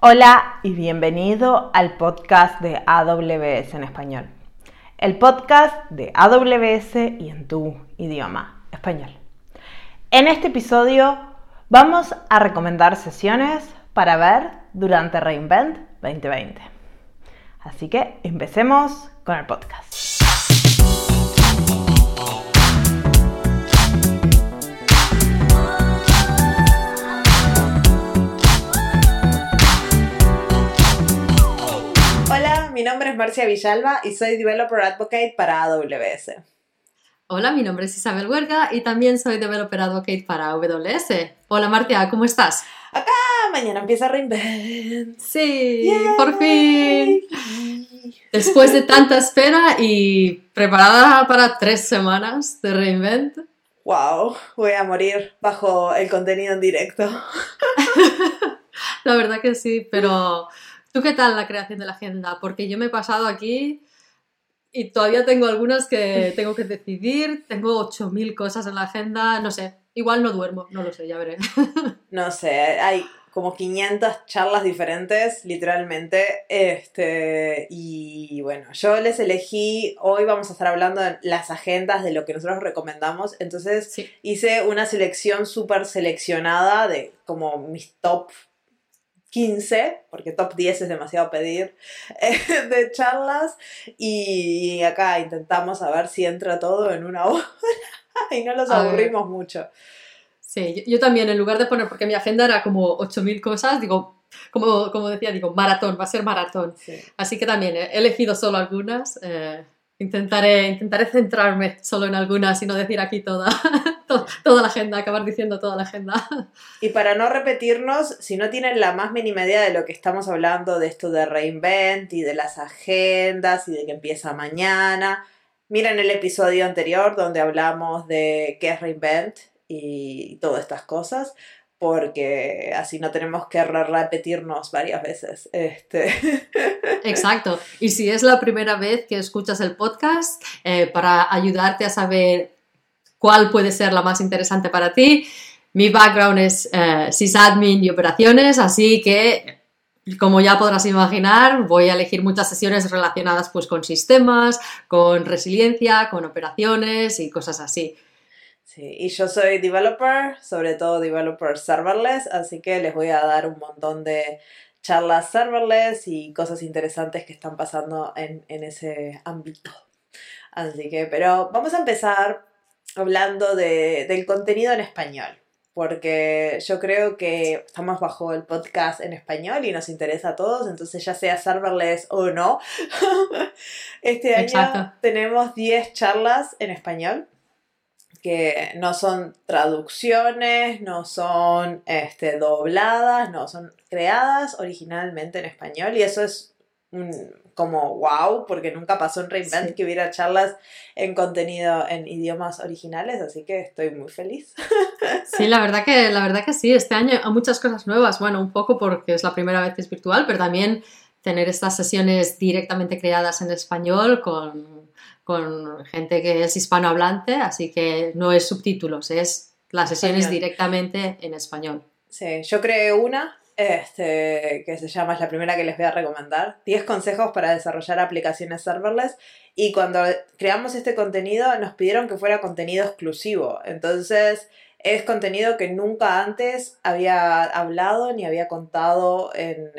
Hola y bienvenido al podcast de AWS en español. El podcast de AWS y en tu idioma español. En este episodio vamos a recomendar sesiones para ver durante Reinvent 2020. Así que empecemos con el podcast. Mi nombre es Marcia Villalba y soy Developer Advocate para AWS. Hola, mi nombre es Isabel Huerga y también soy Developer Advocate para AWS. Hola Marcia, ¿cómo estás? Acá, mañana empieza Reinvent. Sí, por fin. Después de tanta espera y preparada para tres semanas de Reinvent. Wow, voy a morir bajo el contenido en directo. La verdad que sí, pero ¿Tú qué tal la creación de la agenda? Porque yo me he pasado aquí y todavía tengo algunas que tengo que decidir, tengo 8.000 cosas en la agenda, no sé, igual no duermo, no lo sé, ya veré. No sé, hay como 500 charlas diferentes, literalmente, este, y bueno, yo les elegí, hoy vamos a estar hablando de las agendas, de lo que nosotros recomendamos, entonces hice una selección súper seleccionada de como mis top 15, porque top 10 es demasiado pedir, eh, de charlas. Y acá intentamos a ver si entra todo en una hora y no los aburrimos mucho. Sí, yo, también, en lugar de poner, porque mi agenda era como 8.000 cosas, digo, como, como decía, digo, maratón, va a ser maratón. Así que también he elegido solo algunas. Eh, Intentaré, intentaré centrarme solo en algunas y no decir aquí toda, toda la agenda, acabar diciendo toda la agenda. Y para no repetirnos, si no tienen la más mínima idea de lo que estamos hablando, de esto de Reinvent y de las agendas y de que empieza mañana, miren el episodio anterior donde hablamos de qué es Reinvent y todas estas cosas porque así no tenemos que repetirnos varias veces. Este. Exacto. Y si es la primera vez que escuchas el podcast, eh, para ayudarte a saber cuál puede ser la más interesante para ti, mi background es eh, sysadmin y operaciones, así que como ya podrás imaginar, voy a elegir muchas sesiones relacionadas pues, con sistemas, con resiliencia, con operaciones y cosas así. Sí, y yo soy developer, sobre todo developer serverless, así que les voy a dar un montón de charlas serverless y cosas interesantes que están pasando en, ese ámbito. Así que, pero vamos a empezar hablando del contenido en español, porque yo creo que estamos bajo el podcast en español y nos interesa a todos, entonces ya sea serverless o no, este año tenemos 10 charlas en español que no son traducciones, no son este, dobladas, no, son creadas originalmente en español y eso es como wow, porque nunca pasó en Reinvent que hubiera charlas en contenido en idiomas originales, así que estoy muy feliz. Sí, la verdad que, la verdad que sí, este año hay muchas cosas nuevas, bueno, un poco porque es la primera vez que es virtual, pero también tener estas sesiones directamente creadas en español con con gente que es hispanohablante, así que no es subtítulos, es las sesiones directamente en español. Sí, yo creé una este, que se llama, es la primera que les voy a recomendar, 10 consejos para desarrollar aplicaciones serverless. Y cuando creamos este contenido nos pidieron que fuera contenido exclusivo. Entonces es contenido que nunca antes había hablado ni había contado en,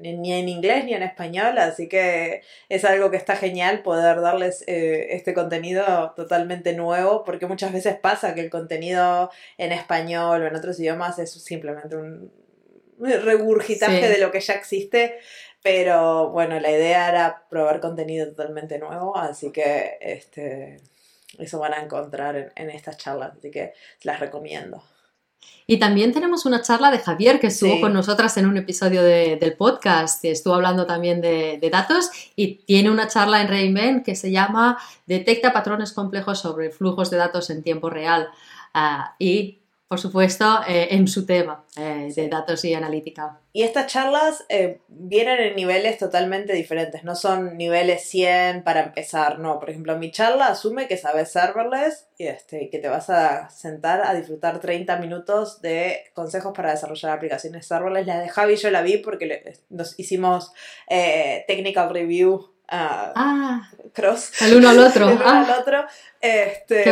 ni en inglés ni en español, así que es algo que está genial poder darles eh, este contenido totalmente nuevo, porque muchas veces pasa que el contenido en español o en otros idiomas es simplemente un regurgitaje de lo que ya existe. Pero bueno, la idea era probar contenido totalmente nuevo, así que este, eso van a encontrar en, estas charlas, así que las recomiendo. Y también tenemos una charla de Javier que estuvo con nosotras en un episodio del podcast, estuvo hablando también de, datos y tiene una charla en Reinvent que se llama Detecta patrones complejos sobre flujos de datos en tiempo real. Ah, y por supuesto, eh, en su tema eh, de datos y analítica. Y estas charlas eh, vienen en niveles totalmente diferentes, no son niveles 100 para empezar, no. Por ejemplo, mi charla asume que sabes serverless y este, que te vas a sentar a disfrutar 30 minutos de consejos para desarrollar aplicaciones serverless. La de Javi yo la vi porque nos hicimos technical review ah, ah, cross. El uno al otro. el uno al ah. otro. Este,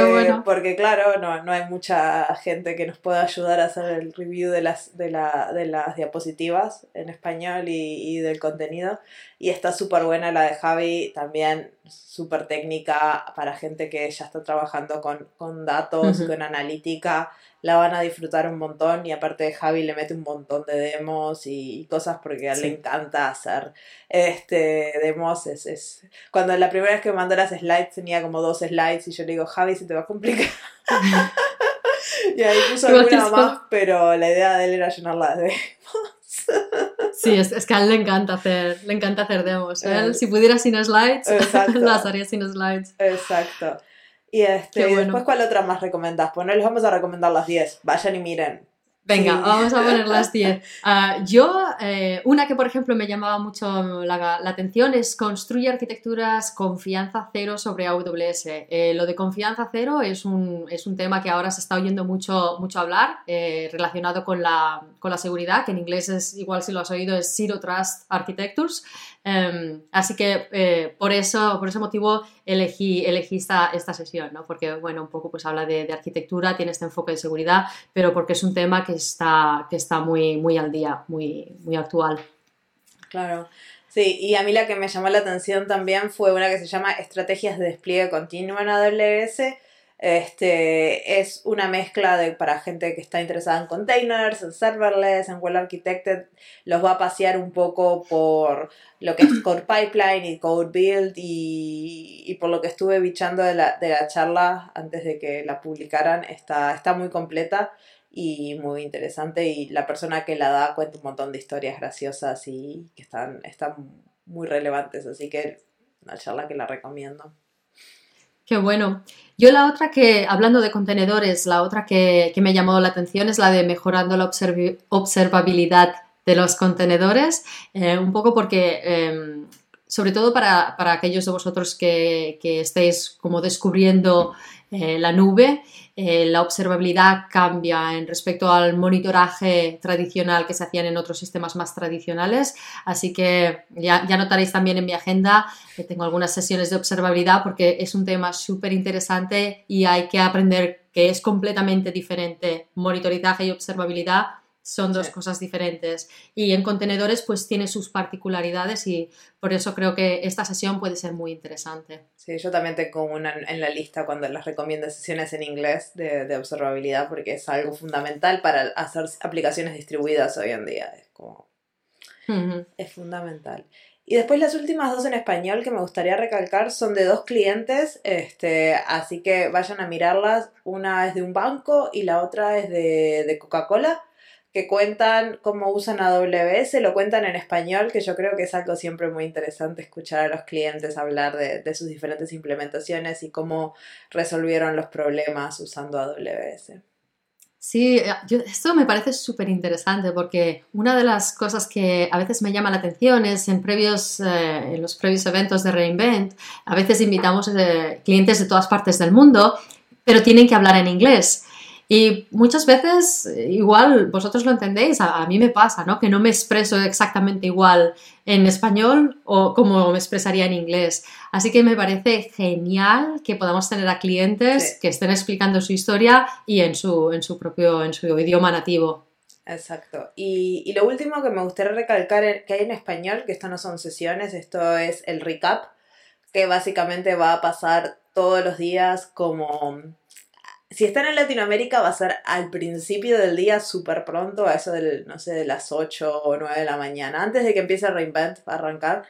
Porque claro, no, no, hay mucha gente que nos pueda ayudar a hacer el review de las, de, la, de las diapositivas en español y, y del contenido. Y está súper buena la de Javi, también súper técnica para gente que ya está trabajando con, con datos, con analítica. La van a disfrutar un montón y aparte de Javi le mete un montón de demos y, cosas porque a él le encanta hacer este, demos. Es, es, Cuando la primera vez que me mandó las slides tenía como dos slides y yo le digo, Javi, se te va a complicar. y ahí puso alguna más, pero la idea de él era llenarla de Sí, es, que a él le encanta hacer, le encanta hacer demos. Él, si pudiera sin slides, las haría sin slides. Exacto. Y, este, después, ¿cuál otra más recomendás? Pues no les vamos a recomendar las 10. Vayan y miren. Venga, vamos a poner las 10. Ah, yo, eh, una que por ejemplo me llamaba mucho la, atención es construye arquitecturas confianza cero sobre AWS. Eh, lo de confianza cero es un, es un, tema que ahora se está oyendo mucho, mucho hablar eh, relacionado con la, con la, seguridad, que en inglés es igual si lo has oído, es Zero Trust Architectures. Em, así que eh, por, eso, por ese motivo elegí, elegí esta, esta, sesión, ¿no? porque bueno, un poco pues habla de, arquitectura, tiene este enfoque de seguridad, pero porque es un tema que está, que está muy, muy al día, muy, muy actual. Claro. Sí, y a mí la que me llamó la atención también fue una que se llama Estrategias de despliegue continuo en AWS, este, es una mezcla de, para gente que está interesada en containers, en serverless, en well architected. Los va a pasear un poco por lo que es Core Pipeline y Code Build y, por lo que estuve bichando de la, de la, charla antes de que la publicaran. Está, está muy completa y muy interesante y la persona que la da cuenta un montón de historias graciosas y que están, están muy relevantes. Así que una charla que la recomiendo. Qué bueno. Yo la otra que, hablando de contenedores, la otra que, me llamó la atención es la de mejorando la observabilidad de los contenedores, eh, un poco porque, em, sobre todo para, aquellos de vosotros que, que estéis como descubriendo eh, la nube, eh, la observabilidad cambia en respecto al monitoraje tradicional que se hacían en otros sistemas más tradicionales. Así que ya, notaréis también en mi agenda que tengo algunas sesiones de observabilidad porque es un tema súper interesante y hay que aprender que es completamente diferente monitorizaje y observabilidad son dos cosas diferentes. Y en contenedores pues tiene sus particularidades y por eso creo que esta sesión puede ser muy interesante. Sí, yo también tengo una en la lista cuando les recomiendo sesiones en inglés de, observabilidad porque es algo fundamental para hacer aplicaciones distribuidas hoy en día. Es como... Es fundamental. Y después las últimas dos en español que me gustaría recalcar son de dos clientes, este, así que vayan a mirarlas. Una es de un banco y la otra es de, de Coca-Cola que cuentan cómo usan AWS, lo cuentan en español, que yo creo que es algo siempre muy interesante escuchar a los clientes hablar de, sus diferentes implementaciones y cómo resolvieron los problemas usando AWS. Sí, eh, esto me parece súper interesante porque una de las cosas que a veces me llama la atención es en, previos, eh, en los previos eventos de Reinvent, a veces invitamos eh, clientes de todas partes del mundo, pero tienen que hablar en inglés. Y muchas veces, igual vosotros lo entendéis, a, mí me pasa, ¿no? Que no me expreso exactamente igual en español o como me expresaría en inglés. Así que me parece genial que podamos tener a clientes que estén explicando su historia y en su, en su propio, en su idioma nativo. Exacto. Y, y lo último que me gustaría recalcar que hay en español, que esto no son sesiones, esto es el recap, que básicamente va a pasar todos los días como si están en Latinoamérica va a ser al principio del día súper pronto, a eso del, no sé, de las 8 o 9 de la mañana, antes de que empiece Reinvent a arrancar,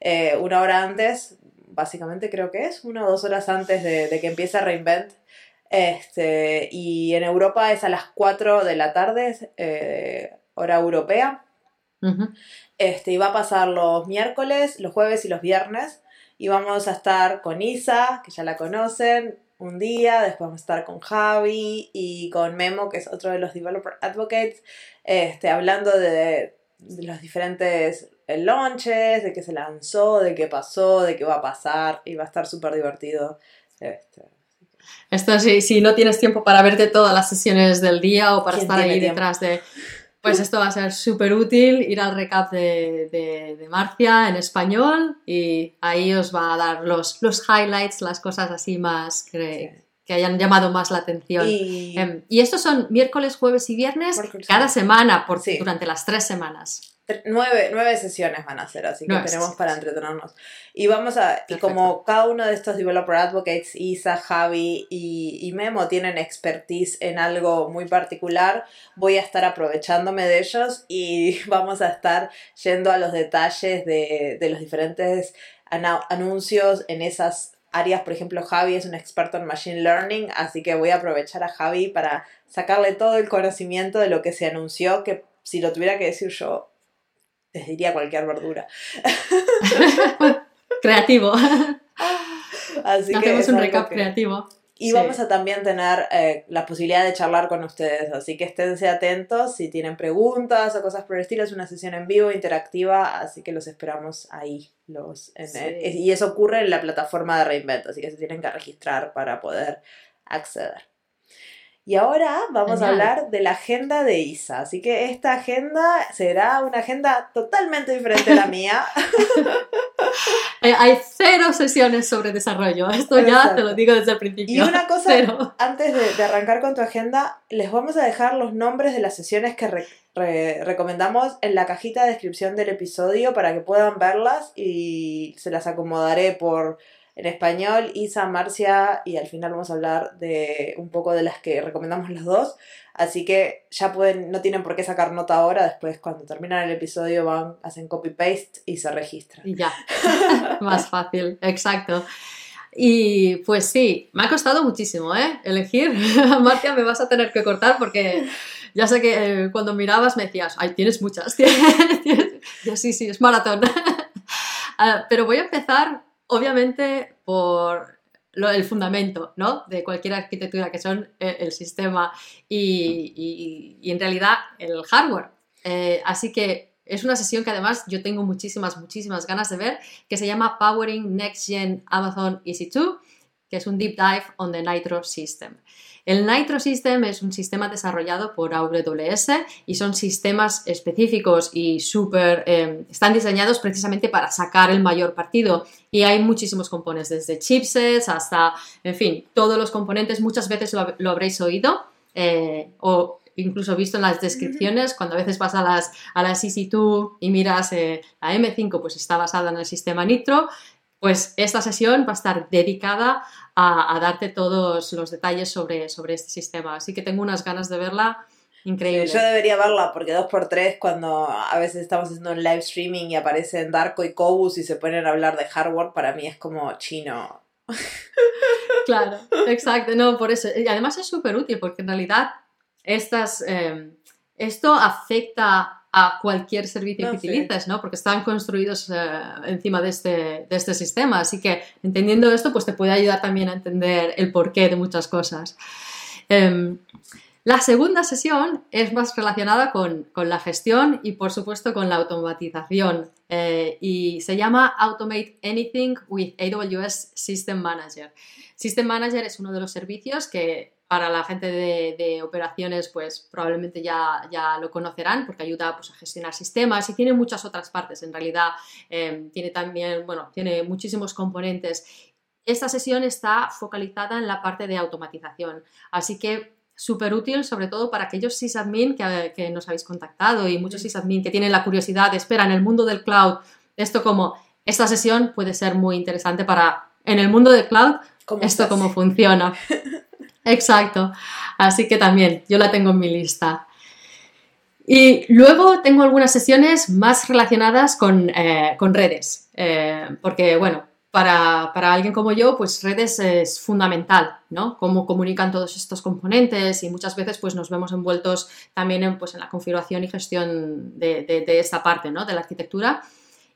eh, una hora antes, básicamente creo que es, una o dos horas antes de, que empiece Reinvent. Este, y en Europa es a las 4 de la tarde, eh, hora europea. este, y va a pasar los miércoles, los jueves y los viernes. Y vamos a estar con Isa, que ya la conocen, un día, después vamos a estar con Javi y con Memo, que es otro de los Developer Advocates, este, hablando de, de los diferentes launches, de qué se lanzó, de qué pasó, de qué va a pasar, y va a estar súper divertido. Este. Esto sí, si no tienes tiempo para verte todas las sesiones del día o para estar ahí detrás de... Pues esto va a ser súper útil, ir al recap de, de, Marcia en español y ahí os va a dar los, los highlights, las cosas así más que, que hayan llamado más la atención. Y, em, estos son miércoles, jueves y viernes cada semana por, durante las tres semanas. Nueve, nueve, sesiones van a ser, así que tenemos para entretenernos. Y vamos a, y como cada uno de estos developer advocates, Isa, Javi y, Memo tienen expertise en algo muy particular, voy a estar aprovechándome de ellos y vamos a estar yendo a los detalles de, de los diferentes anuncios en esas áreas. Por ejemplo, Javi es un experto en Machine Learning, así que voy a aprovechar a Javi para sacarle todo el conocimiento de lo que se anunció, que si lo tuviera que decir yo, les diría cualquier verdura. creativo. Así Hacemos un recap creativo. Y vamos a también tener eh, la posibilidad de charlar con ustedes, así que esténse atentos si tienen preguntas o cosas por el estilo. Es una sesión en vivo, interactiva, así que los esperamos ahí. Los, y eso ocurre en la plataforma de Reinvent, así que se tienen que registrar para poder acceder. Y ahora vamos a hablar de la agenda de Isa. Así que esta agenda será una agenda totalmente diferente a la mía. Eh, hay cero sesiones sobre desarrollo. Esto ya te lo digo desde el principio. Y una cosa, antes de, arrancar con tu agenda, les vamos a dejar los nombres de las sesiones que recomendamos en la cajita de descripción del episodio para que puedan verlas y se las acomodaré por en español, Isa, Marcia, y al final vamos a hablar de un poco de las que recomendamos las dos. Así que ya pueden, no tienen por qué sacar nota ahora, después cuando terminan el episodio van, hacen copy-paste y se registran. Ya, más fácil, exacto. Y pues sí, me ha costado muchísimo, ¿eh? Elegir. Marcia, me vas a tener que cortar porque ya sé que eh, cuando mirabas me decías, ay, tienes muchas. Yo sí, sí, es maratón. Ah, pero voy a empezar obviamente por el fundamento ¿no? de cualquier arquitectura, que son eh, el, sistema y, en realidad el hardware. Eh, así que es una sesión que además yo tengo muchísimas, muchísimas ganas de ver, que se llama Powering Next Gen Amazon EC2, que es un deep dive on the Nitro System. El Nitro System es un sistema desarrollado por AWS y son sistemas específicos y súper... Eh, están diseñados precisamente para sacar el mayor partido. Y hay muchísimos componentes, desde chipsets hasta, en fin, todos los componentes, muchas veces lo, habréis oído eh, o incluso visto en las descripciones, cuando a veces vas a las, a las EC2 y miras eh, la M5, pues está basada en el sistema Nitro, pues esta sesión va a estar dedicada a, darte todos los detalles sobre, sobre este sistema. Así que tengo unas ganas de verla increíble. yo debería verla porque dos por tres cuando a veces estamos haciendo un live streaming y aparecen Darko y Cobus y se ponen a hablar de hardware, para mí es como chino. Claro, exacto. No, por eso. Y además es súper útil porque en realidad estas, eh, esto afecta a cualquier servicio que utilices, ¿no? Porque están construidos eh, encima de este, de este sistema. Así que entendiendo esto, pues te puede ayudar también a entender el porqué de muchas cosas. Em, la segunda sesión es más relacionada con, con, la gestión y por supuesto con la automatización eh, y se llama Automate Anything with AWS System Manager. System Manager es uno de los servicios que para la gente de, operaciones, pues probablemente ya, ya, lo conocerán porque ayuda pues, a gestionar sistemas y tiene muchas otras partes. En realidad, em, tiene también, bueno, tiene muchísimos componentes. Esta sesión está focalizada en la parte de automatización, así que súper útil, sobre todo para aquellos sysadmin que, que nos habéis contactado y muchos sysadmin que tienen la curiosidad de, espera, en el mundo del cloud, esto como, esta sesión puede ser muy interesante para, en el mundo del cloud, esto cómo funciona. Exacto. Así que también yo la tengo en mi lista. Y luego tengo algunas sesiones más relacionadas con, eh, redes, eh, porque bueno, para, alguien como yo, pues redes es fundamental, ¿no? Cómo comunican todos estos componentes y muchas veces pues nos vemos envueltos también en, pues, en la configuración y gestión de, esta parte, ¿no? De la arquitectura.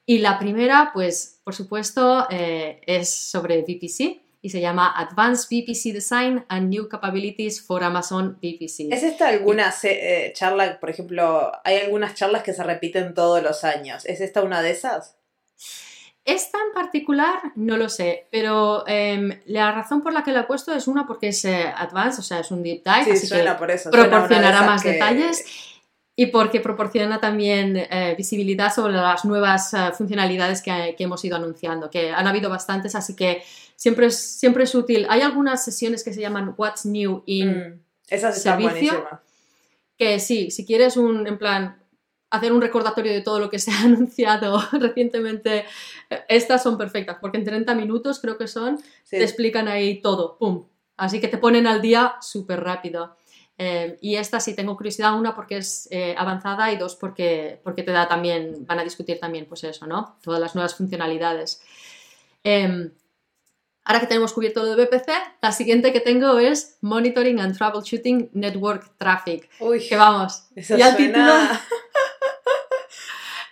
Y la primera, pues por supuesto, eh, es sobre VPC, y se llama Advanced VPC Design and New Capabilities for Amazon VPC. ¿Es esta alguna eh, charla, por ejemplo, hay algunas charlas que se repiten todos los años? ¿Es esta una de esas? Esta en particular no lo sé, pero em, la razón por la que lo he puesto es una porque es eh, advanced, o sea, es un deep dive, así que por eso, proporcionará más detalles y porque proporciona también eh, visibilidad sobre las nuevas eh, funcionalidades que, hemos ido anunciando, que han habido bastantes, así que siempre es, siempre es útil. Hay algunas sesiones que se llaman What's New in mm, esas servicio, que sí, si quieres un, en plan, hacer un recordatorio de todo lo que se ha anunciado recientemente, estas son perfectas, porque en 30 minutos creo que son, te explican ahí todo, ¡pum! Así que te ponen al día súper rápido. Eh, y esta sí tengo curiosidad, una porque es eh, avanzada y dos porque, porque te da también, van a discutir también pues eso, ¿no? Todas las nuevas funcionalidades. Em, ahora que tenemos cubierto lo de BPC, la siguiente que tengo es Monitoring and Troubleshooting Network Traffic. Uy, que vamos. Ya el título...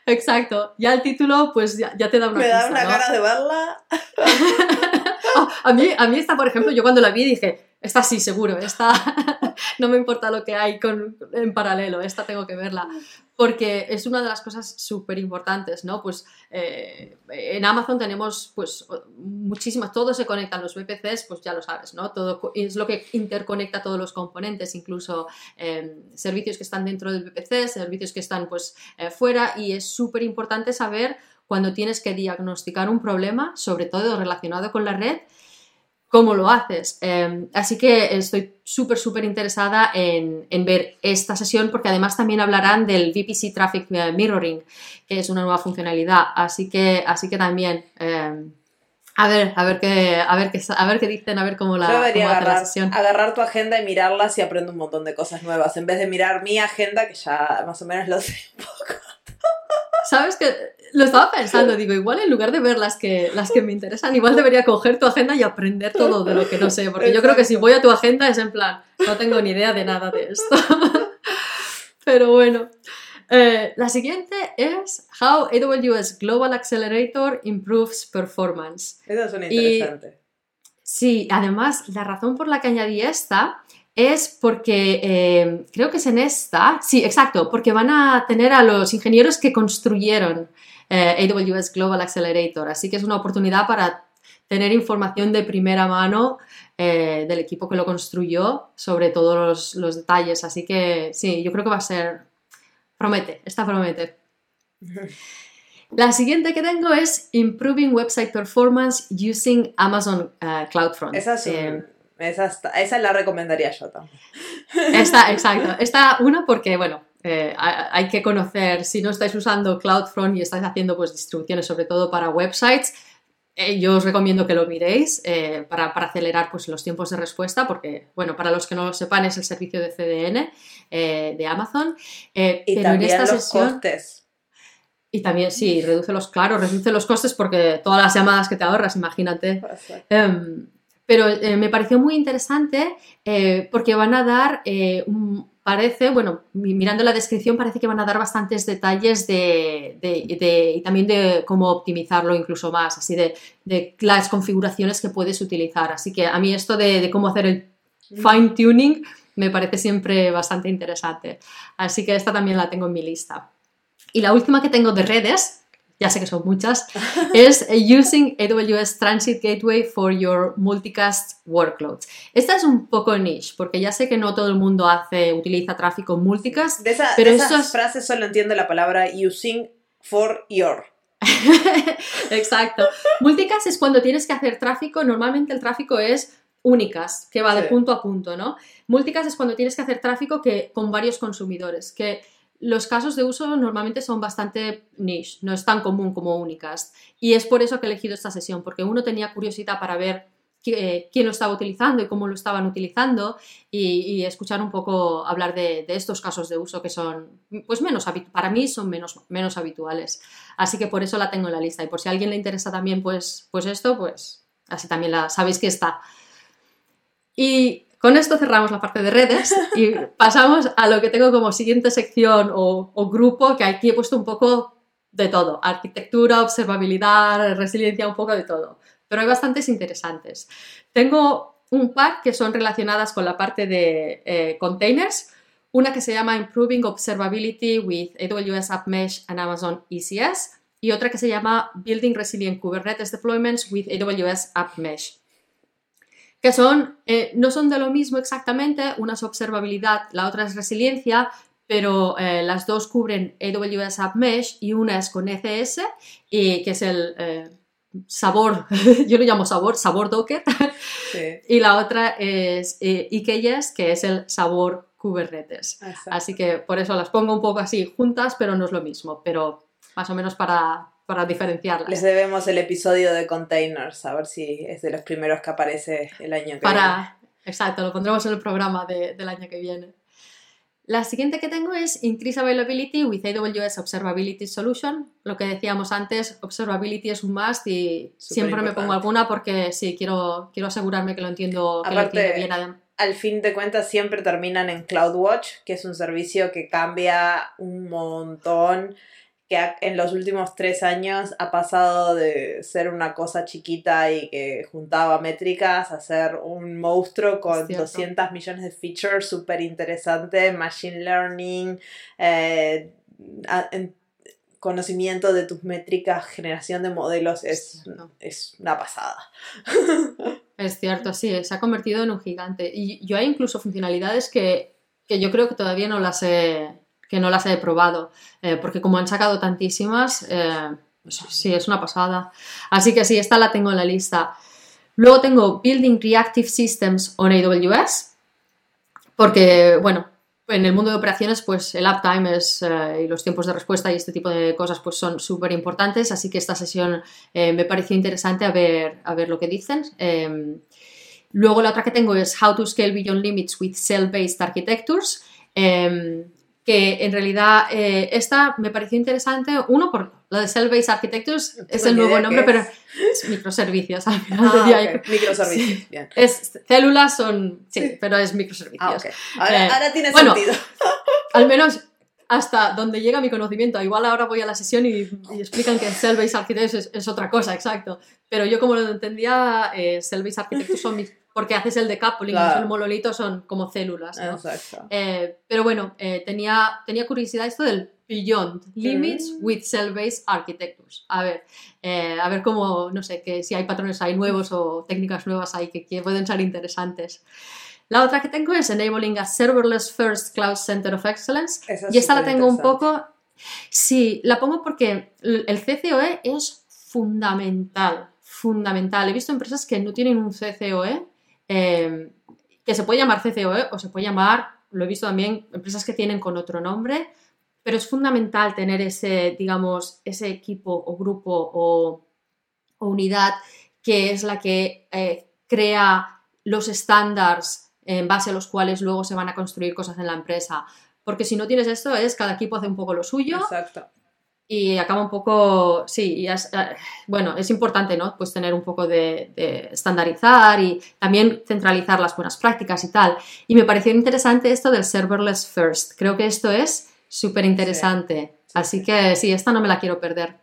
Exacto, ya el título pues ya, te da una Me da una cara de verla. Oh, a, mí, a mí esta, por ejemplo, yo cuando la vi dije, esta sí, seguro, esta no me importa lo que hay con, en paralelo, esta tengo que verla, porque es una de las cosas súper importantes, ¿no? Pues eh, en Amazon tenemos pues muchísimas, todo se conectan los VPCs, pues ya lo sabes, ¿no? Todo es lo que interconecta todos los componentes, incluso em, servicios que están dentro del VPC, servicios que están pues eh, fuera y es súper importante saber cuando tienes que diagnosticar un problema, sobre todo relacionado con la red, cómo lo haces. Em, así que estoy súper, súper interesada en, ver esta sesión porque además también hablarán del VPC Traffic Mirroring, que es una nueva funcionalidad. Así que, así que también... Em, a ver, a ver qué, a ver qué, a ver qué dicen, a ver cómo la, cómo agarrar, la sesión. Agarrar tu agenda y mirarlas y aprendo un montón de cosas nuevas. En vez de mirar mi agenda, que ya más o menos lo sé un poco. ¿Sabes que Lo estaba pensando, digo, igual en lugar de ver las que, las que me interesan, igual debería coger tu agenda y aprender todo de lo que no sé, porque yo creo que si voy a tu agenda es en plan, no tengo ni idea de nada de esto. Pero bueno. Eh, la siguiente es How AWS Global Accelerator Improves Performance. Esa suena interesante. sí, además, la razón por la que añadí esta es porque eh, creo que es en esta, sí, exacto, porque van a tener a los ingenieros que construyeron eh, AWS Global Accelerator, así que es una oportunidad para tener información de primera mano eh, del equipo que lo construyó sobre todos los, detalles, así que sí, yo creo que va a ser, promete, esta promete. La siguiente que tengo es Improving Website Performance Using Amazon CloudFront. Esa es esa, esa la recomendaría yo también. Esta, exacto. Esta, una porque, bueno, eh, hay que conocer, si no estáis usando CloudFront y estáis haciendo pues, distribuciones sobre todo para websites, eh, yo os recomiendo que lo miréis eh, para, acelerar pues, los tiempos de respuesta, porque, bueno, para los que no lo sepan, es el servicio de CDN de Amazon. y también los costes. Y también, sí, reduce los, claro, reduce los costes porque todas las llamadas que te ahorras, imagínate. Pero eh, me pareció muy interesante eh, porque van a dar, eh, parece, bueno, mirando la descripción parece que van a dar bastantes detalles de, y también de cómo optimizarlo incluso más, así de, las configuraciones que puedes utilizar. Así que a mí esto de, cómo hacer el fine tuning me parece siempre bastante interesante. Así que esta también la tengo en mi lista. Y la última que tengo de redes, ya sé que son muchas, es Using AWS Transit Gateway for Your Multicast Workloads. Esta es un poco niche, porque ya sé que no todo el mundo hace, utiliza tráfico multicast. De, pero esas frases solo entiendo la palabra using for your. Exacto. Multicast es cuando tienes que hacer tráfico, normalmente el tráfico es únicas, que va de punto a punto, ¿no? Multicast es cuando tienes que hacer tráfico que, con varios consumidores, que los casos de uso normalmente son bastante niche, no es tan común como únicas. Y es por eso que he elegido esta sesión, porque uno tenía curiosidad para ver quién lo estaba utilizando y cómo lo estaban utilizando y, escuchar un poco hablar de, estos casos de uso que son, pues menos, para mí son menos, menos habituales. Así que por eso la tengo en la lista y por si a alguien le interesa también pues, pues esto, pues así también la sabéis que está. Y con esto cerramos la parte de redes y pasamos a lo que tengo como siguiente sección o, grupo, que aquí he puesto un poco de todo, arquitectura, observabilidad, resiliencia, un poco de todo. pero hay bastantes interesantes. Tengo un par que son relacionadas con la parte de eh, containers, una que se llama Improving Observability with AWS App Mesh and Amazon ECS y otra que se llama Building Resilient Kubernetes Deployments with AWS App Mesh que son, eh, no son de lo mismo exactamente, una es observabilidad, la otra es resiliencia, pero eh, las dos cubren AWS App Mesh y una es con ECS, y, que es el eh, sabor, yo lo llamo sabor, sabor Docker, y la otra es EKS, que es el sabor Kubernetes. Así que por eso las pongo un poco así juntas, pero no es lo mismo, pero más o menos para, para diferenciarlas. Les debemos el episodio de containers, a ver si es de los primeros que aparece el año que para, viene. Exacto, lo pondremos en el programa del año que viene. La siguiente que tengo es Increase Availability with AWS Observability Solution. Lo que decíamos antes, Observability es un must y siempre me pongo alguna porque sí, quiero, quiero asegurarme que lo entiendo, que lo entiendo bien. Al fin de cuentas siempre terminan en CloudWatch, que es un servicio que cambia un montón que en los últimos tres años ha pasado de ser una cosa chiquita y que juntaba métricas a ser un monstruo con 200 millones de features súper interesantes, machine learning, eh, conocimiento de tus métricas, generación de modelos, es, es una pasada. Es cierto, sí, se ha convertido en un gigante. Y yo hay incluso funcionalidades que, que yo creo que todavía no las he que no las he probado, eh, porque como han sacado tantísimas, eh, pues sí, es una pasada. Así que sí, esta la tengo en la lista. Luego tengo Building Reactive Systems on AWS, porque, bueno, en el mundo de operaciones, pues el uptime es, eh, y los tiempos de respuesta y este tipo de cosas pues son súper importantes, así que esta sesión me pareció interesante a ver, a ver lo que dicen. luego la otra que tengo es How to Scale Beyond Limits with Cell-Based Architectures que en realidad eh, esta me pareció interesante, uno por lo de Cell Based Architectures, es el nuevo nombre, pero es microservicios al final ah, Microservicios, bien. Es, células son, sí, pero es microservicios. Ah, ahora, eh, ahora, tiene sentido. al menos hasta donde llega mi conocimiento. Igual ahora voy a la sesión y, explican que Cell Based Architectures es, otra cosa, exacto. Pero yo como lo entendía, eh, Cell Based Architectures son porque haces el decoupling, claro. los monolitos son como células. ¿no? Exacto. Eh, pero bueno, eh, tenía, tenía curiosidad esto del Beyond Limits mm. with Cell-Based Architectures. A ver, eh, a ver cómo, no sé, que si hay patrones ahí nuevos o técnicas nuevas ahí que, pueden ser interesantes. La otra que tengo es Enabling a Serverless First Cloud Center of Excellence. y esta la tengo un poco... Sí, la pongo porque el CCOE es fundamental, fundamental. He visto empresas que no tienen un CCOE Em, que se puede llamar CCOE o se puede llamar, lo he visto también, empresas que tienen con otro nombre, pero es fundamental tener ese, digamos, ese equipo o grupo o, unidad que es la que eh, crea los estándares en base a los cuales luego se van a construir cosas en la empresa. Porque si no tienes esto, es cada equipo hace un poco lo suyo. Exacto y acaba un poco, sí, eh, bueno, es importante, ¿no? Pues tener un poco de, estandarizar y también centralizar las buenas prácticas y tal. Y me pareció interesante esto del serverless first. Creo que esto es súper interesante. Así que sí, esta no me la quiero perder.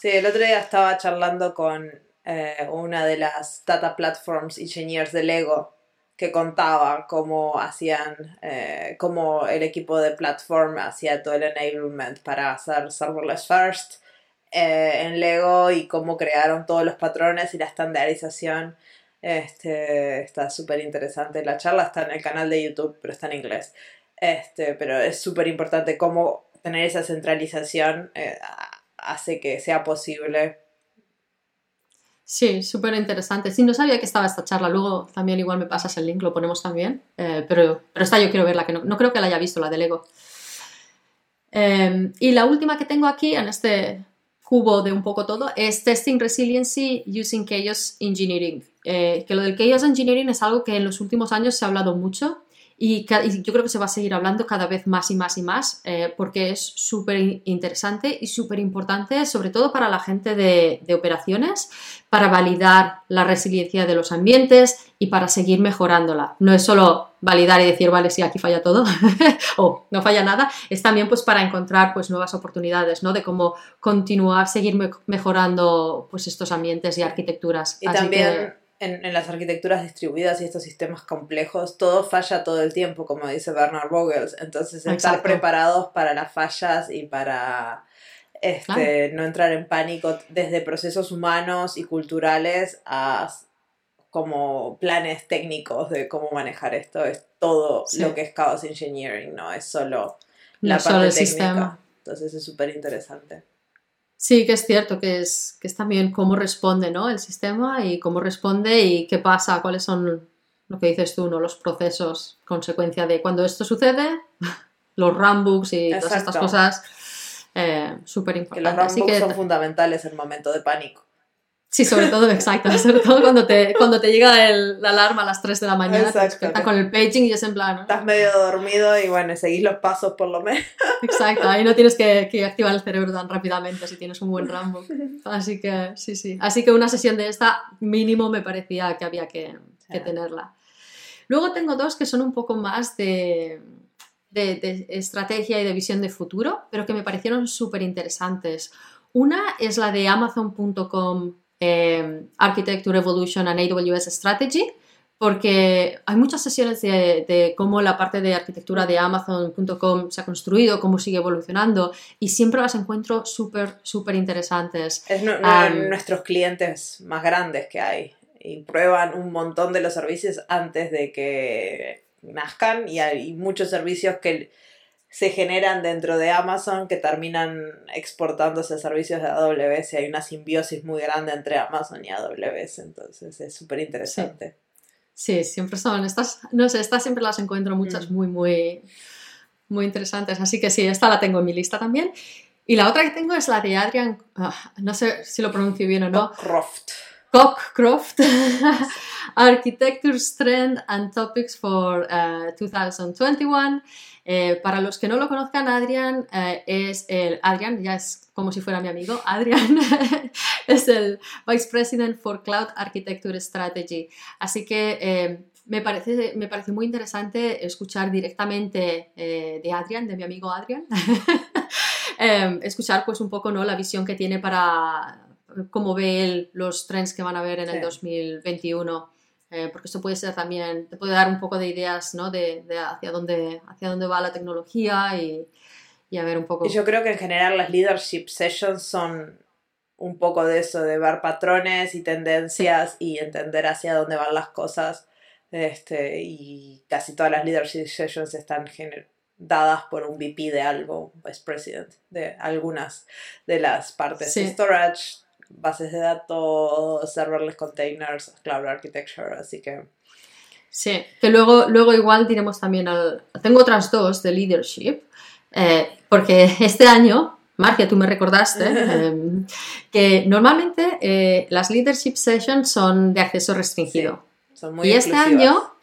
Sí, el otro día estaba charlando con eh, una de las data platforms engineers de Lego que contaba cómo hacían, eh, cómo el equipo de platform hacía todo el enablement para hacer serverless first eh, en Lego y cómo crearon todos los patrones y la estandarización. Este, está súper interesante. La charla está en el canal de YouTube, pero está en inglés. Este, pero es súper importante cómo tener esa centralización eh, hace que sea posible Sí, súper interesante. Sí, no sabía que estaba esta charla. Luego también igual me pasas el link, lo ponemos también. Eh, pero, pero esta yo quiero verla, que no, creo que la haya visto, la de Lego. Em, y la última que tengo aquí en este cubo de un poco todo es Testing Resiliency Using Chaos Engineering. Eh, que lo del Chaos Engineering es algo que en los últimos años se ha hablado mucho y, yo creo que se va a seguir hablando cada vez más y más y más eh, porque es súper interesante y súper importante, sobre todo para la gente de, operaciones, para validar la resiliencia de los ambientes y para seguir mejorándola. No es solo validar y decir, vale, sí, aquí falla todo o no falla nada, es también pues para encontrar pues nuevas oportunidades, ¿no? De cómo continuar, seguir mejorando pues estos ambientes y arquitecturas. Y también en, las arquitecturas distribuidas y estos sistemas complejos, todo falla todo el tiempo, como dice Bernard Vogels. Entonces, estar preparados para las fallas y para este, no entrar en pánico desde procesos humanos y culturales a como planes técnicos de cómo manejar esto. Es todo lo que es chaos engineering, no es solo la parte técnica. Entonces es súper interesante. Sí, que es cierto, que es, que es también cómo responde ¿no? el sistema y cómo responde y qué pasa, cuáles son lo que dices tú, ¿no? los procesos, consecuencia de cuando esto sucede, los rambooks y todas estas cosas, eh, súper importantes. Que los rambooks son fundamentales en el momento de pánico. Sí, sobre todo, exacto. Sobre todo cuando te, cuando te llega el, la alarma a las 3 de la mañana, te con el paging y es en plan. Estás medio dormido y bueno, seguís los pasos por lo menos. Exacto, ahí no tienes que, que, activar el cerebro tan rápidamente si tienes un buen Rambo. Así que sí, sí. Así que una sesión de esta, mínimo me parecía que había que, que tenerla. Luego tengo dos que son un poco más de, de, de estrategia y de visión de futuro, pero que me parecieron súper interesantes. Una es la de Amazon.com eh, Architecture Evolution and AWS Strategy, porque hay muchas sesiones de, cómo la parte de arquitectura de Amazon.com se ha construido, cómo sigue evolucionando, y siempre las encuentro súper, súper interesantes. Es nuestros clientes más grandes que hay, y prueban un montón de los servicios antes de que nazcan, y hay muchos servicios que se generan dentro de Amazon que terminan exportándose a servicios de AWS y hay una simbiosis muy grande entre Amazon y AWS, entonces es súper interesante. Sí. siempre son estas, no sé, estas siempre las encuentro muchas mm. muy, muy, muy interesantes, así que sí, esta la tengo en mi lista también. Y la otra que tengo es la de Adrian, ah, no sé si lo pronuncio bien o no. Cockcroft. Cockcroft. Architecture's Trend and Topics for 2021. Eh, para los que no lo conozcan, Adrian eh, es el. Adrian, ya es como si fuera mi amigo. Adrian es el Vice President for Cloud Architecture Strategy. Así que. Eh, me parece, me parece muy interesante escuchar directamente de Adrian, de mi amigo Adrian, escuchar pues un poco ¿no? la visión que tiene para cómo ve él los trends que van a ver en el 2021. Eh, porque esto puede ser también, te puede dar un poco de ideas ¿no? de, hacia, dónde, hacia dónde va la tecnología y, y, a ver un poco. Yo creo que en general las leadership sessions son un poco de eso, de ver patrones y tendencias y entender hacia dónde van las cosas. Este, y casi todas las leadership sessions están dadas por un VP de algo, vice president, de algunas de las partes. de Storage, bases de datos, serverless containers, cloud architecture, así que... Sí, que luego, luego igual diremos también al... Tengo otras dos de leadership, eh, porque este año, Marcia, tú me recordaste, em, que normalmente eh, las leadership sessions son de acceso restringido. Son muy y este año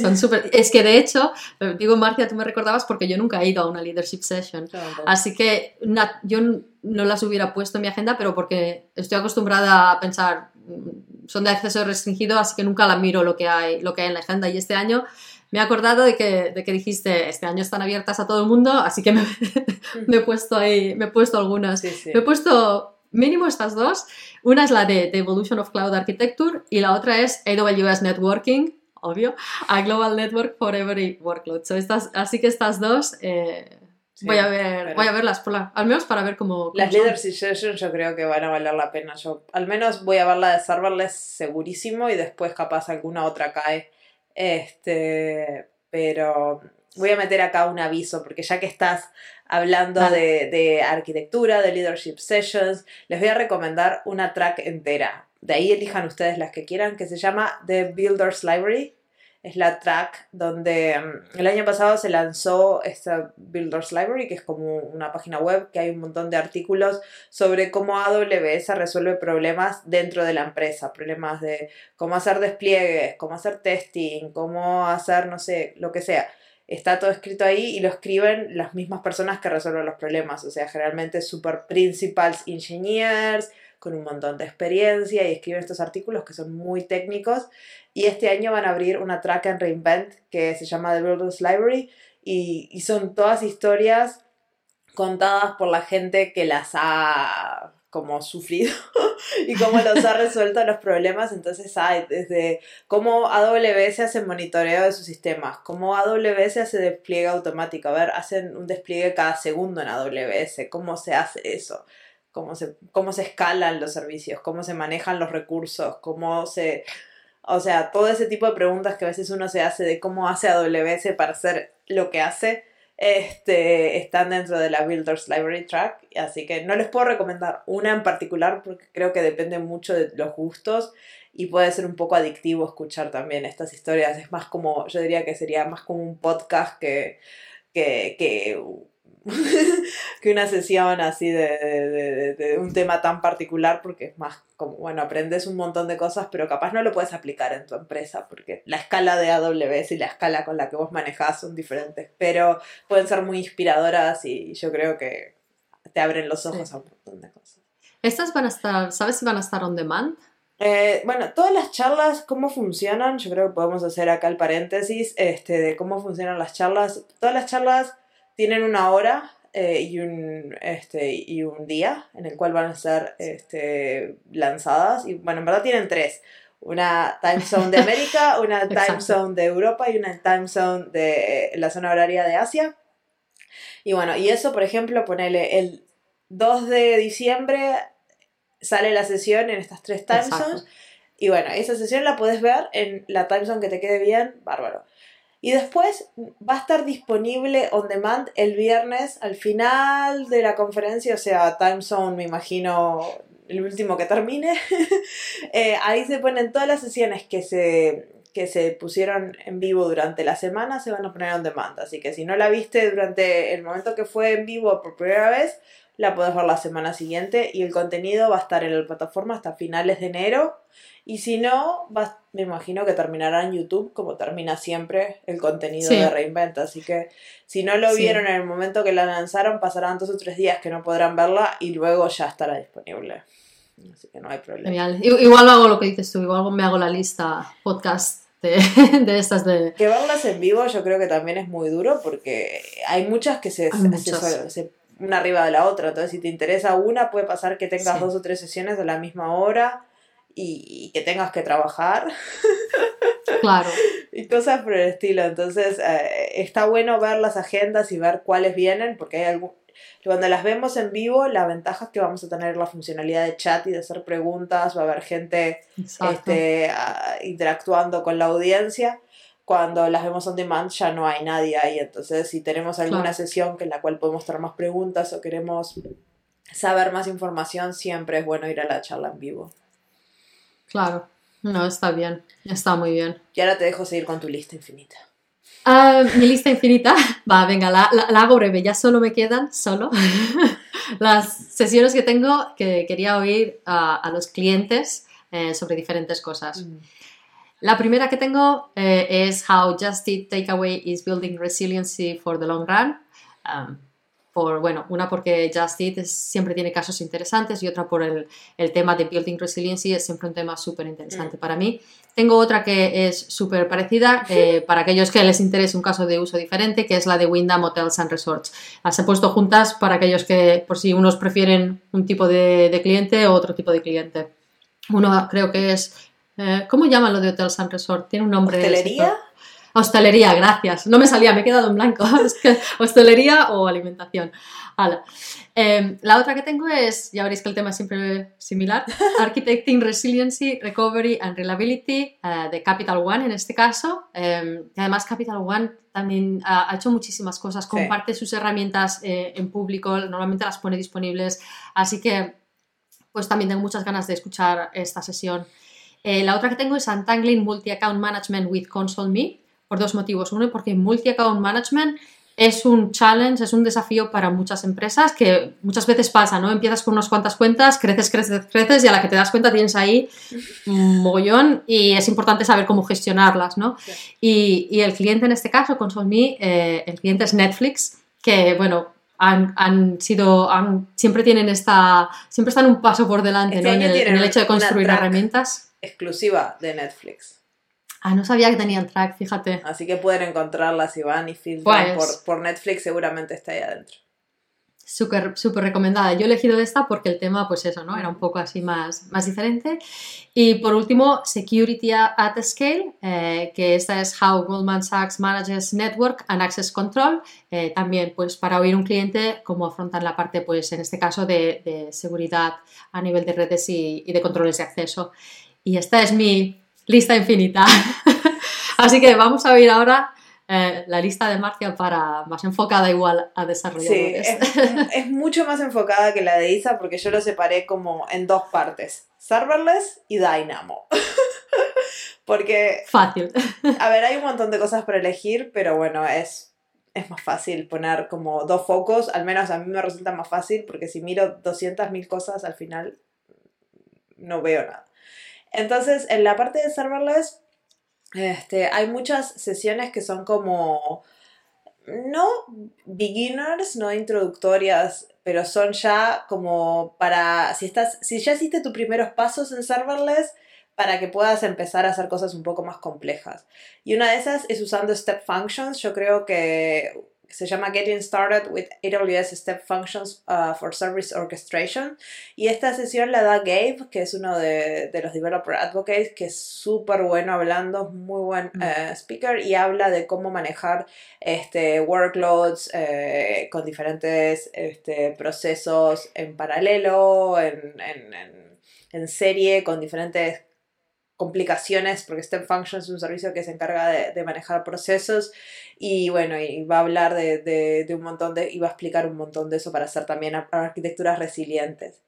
son súper... Es que de hecho, eh, digo Marcia, tú me recordabas porque yo nunca he ido a una leadership session. Así que yo no las hubiera puesto en mi agenda, pero porque estoy acostumbrada a pensar, mm, son de acceso restringido, así que nunca la miro lo que hay, lo que hay en la agenda. Y este año me he acordado de que, de que dijiste, este año están abiertas a todo el mundo, así que me, he puesto ahí, me he puesto algunas. Me he puesto mínimo estas dos. Una es la de, de Evolution of Cloud Architecture y la otra es AWS Networking obvio, a Global Network for Every Workload. estas, así que estas dos eh, voy, a ver, voy a verlas, por al menos para ver cómo... las Leadership Sessions yo creo que van a valer la pena. Yo al menos voy a ver la de serverless segurísimo y después capaz alguna otra cae. Este, pero voy a meter acá un aviso porque ya que estás hablando de, de, arquitectura, de leadership sessions, les voy a recomendar una track entera de ahí elijan ustedes las que quieran, que se llama The Builders Library. Es la track donde mm, el año pasado se lanzó esta Builders Library, que es como una página web que hay un montón de artículos sobre cómo AWS resuelve problemas dentro de la empresa, problemas de cómo hacer despliegues, cómo hacer testing, cómo hacer, no sé, lo que sea. Está todo escrito ahí y lo escriben las mismas personas que resuelven los problemas, o sea, generalmente super principals engineers, con un montón de experiencia y escriben estos artículos que son muy técnicos. Y este año van a abrir una track en Reinvent que se llama The Builders Library y, y son todas historias contadas por la gente que las ha como sufrido y cómo los ha resuelto los problemas. Entonces hay desde cómo AWS hace monitoreo de sus sistemas, cómo AWS hace despliegue automático. A ver, hacen un despliegue cada segundo en AWS. ¿Cómo se hace eso? Cómo se, cómo se escalan los servicios, cómo se manejan los recursos, cómo se... O sea, todo ese tipo de preguntas que a veces uno se hace de cómo hace AWS para hacer lo que hace este, están dentro de la Builders Library Track, así que no les puedo recomendar una en particular porque creo que depende mucho de los gustos y puede ser un poco adictivo escuchar también estas historias. Es más como, yo diría que sería más como un podcast que, que, que que una sesión así de, un tema tan particular, porque es más como, bueno, aprendes un montón de cosas, pero capaz no lo puedes aplicar en tu empresa, porque la escala de AWS y la escala con la que vos manejás son diferentes, pero pueden ser muy inspiradoras y yo creo que te abren los ojos a un montón de cosas. ¿Estas van a estar, sabes si van a estar on demand? Eh, bueno, todas las charlas, cómo funcionan, yo creo que podemos hacer acá el paréntesis este, de cómo funcionan las charlas. Todas las charlas tienen una hora eh, y, un, este, y un día en el cual van a ser este, lanzadas. Y bueno, en verdad tienen tres. Una time zone de América, una time zone de Europa y una time zone de la zona horaria de Asia. Y bueno, y eso, por ejemplo, ponele el 2 de diciembre sale la sesión en estas tres time zones. Y bueno, esa sesión la puedes ver en la time zone que te quede bien, bárbaro. Y después va a estar disponible on demand el viernes al final de la conferencia, o sea, time zone, me imagino el último que termine. Eh, ahí se ponen todas las sesiones que se, que se pusieron en vivo durante la semana, se van a poner on demand. Así que si no la viste durante el momento que fue en vivo por primera vez, la puedes ver la semana siguiente y el contenido va a estar en la plataforma hasta finales de enero. Y si no, me imagino que terminará en YouTube como termina siempre el contenido de Reinvent. Así que si no lo vieron en el momento que la lanzaron, pasarán dos o tres días que no podrán verla y luego ya estará disponible. Así que no hay problema. Genial. Igual hago lo que dices tú, igual me hago la lista podcast de, de, estas de... Que verlas en vivo yo creo que también es muy duro porque hay muchas que se, se, una arriba de la otra. Entonces, si te interesa una, puede pasar que tengas dos o tres sesiones de la misma hora y, que tengas que trabajar. Claro. y cosas por el estilo. Entonces, eh, está bueno ver las agendas y ver cuáles vienen, porque hay algún... Cuando las vemos en vivo, la ventaja es que vamos a tener la funcionalidad de chat y de hacer preguntas, va a haber gente este, interactuando con la audiencia cuando las vemos on demand ya no hay nadie ahí. Entonces, si tenemos alguna sesión en la cual podemos tener más preguntas o queremos saber más información, siempre es bueno ir a la charla en vivo. Claro, no, está bien, está muy bien. Y ahora te dejo seguir con tu lista infinita. Ah, mi lista infinita, va, venga, la, la, hago breve, ya solo me quedan, solo, las sesiones que tengo que quería oír a, los clientes eh, sobre diferentes cosas. Mm. La primera que tengo eh, es How Just Eat Takeaway is Building Resiliency for the Long Run. Um, por, bueno, una porque Just Eat siempre tiene casos interesantes y otra por el, el tema de Building Resiliency es siempre un tema súper interesante mm. para mí. Tengo otra que es súper parecida eh, para aquellos que les interese un caso de uso diferente, que es la de Wyndham Hotels and Resorts. Las he puesto juntas para aquellos que, por si unos prefieren un tipo de, de cliente o otro tipo de cliente. Uno creo que es eh, ¿Cómo llaman lo de Hotels and Resort? Tiene un nombre. ¿Hostelería? Hostelería, gracias. No me salía, me he quedado en blanco. Hostelería o alimentación. Em, la otra que tengo es, ya veréis que el tema es siempre similar, Architecting Resiliency, Recovery and Reliability eh, de Capital One en este caso. Eh, además Capital One también ha, hecho muchísimas cosas, comparte sus herramientas eh, en público, normalmente las pone disponibles, así que pues también tengo muchas ganas de escuchar esta sesión. Eh, la otra que tengo es Untangling Multi-Account Management with ConsoleMe, por dos motivos. Uno, porque Multi-Account Management es un challenge, es un desafío para muchas empresas que muchas veces pasa, ¿no? Empiezas con unas cuantas cuentas, creces, creces, creces y a la que te das cuenta tienes ahí un mogollón y es importante saber cómo gestionarlas, ¿no? Y, el cliente en este caso, ConsoleMe, eh, el cliente es Netflix, que, bueno, han, han sido, han, siempre tienen esta, siempre están un paso por delante Este ¿no? en, el, en tienen el hecho de construir herramientas. Exclusiva de Netflix. Ah, no sabía que tenían track, fíjate. Así que pueden encontrarla si van y filtran Pues- por, por Netflix, seguramente está ahí adentro. Súper, súper recomendada. Yo he elegido esta porque el tema, pues eso, ¿no? Era un poco así más, más diferente. Y por último, Security at Scale, eh, que esta es How Goldman Sachs Manages Network and Access Control. Eh, también, pues para oír un cliente, cómo afrontan la parte, pues en este caso, de, seguridad a nivel de redes y de controles de acceso. Y esta es mi lista infinita. así que vamos a oír ahora eh, la lista de Marcia para más enfocada igual a Sí, desarrolladores. es, es mucho más enfocada que la de Isa porque yo lo separé como en dos partes, serverless y Dynamo. porque, Fácil. a ver, hay un montón de cosas para elegir, pero bueno, es, es más fácil poner como dos focos, al menos a mí me resulta más fácil porque si miro 200.000 cosas al final no veo nada. Entonces, en la parte de serverless, este, hay muchas sesiones que son como, no beginners, no introductorias, pero son ya como para, si, estás, si ya hiciste tus primeros pasos en serverless, para que puedas empezar a hacer cosas un poco más complejas. Y una de esas es usando step functions. Yo creo que se llama Getting Started with AWS Step Functions uh, for Service Orchestration. Y esta sesión la da Gabe, que es uno de, de los Developer Advocates, que es súper bueno hablando, muy buen Mm. eh, speaker, y habla de cómo manejar este, workloads eh, con diferentes este, procesos en paralelo, en, en, en, en serie, con diferentes complicaciones, porque Step Function es un servicio que se encarga de, de manejar procesos y bueno, y va a hablar de, de, de un montón de, y va a explicar un montón de eso para hacer también ar- arquitecturas resilientes.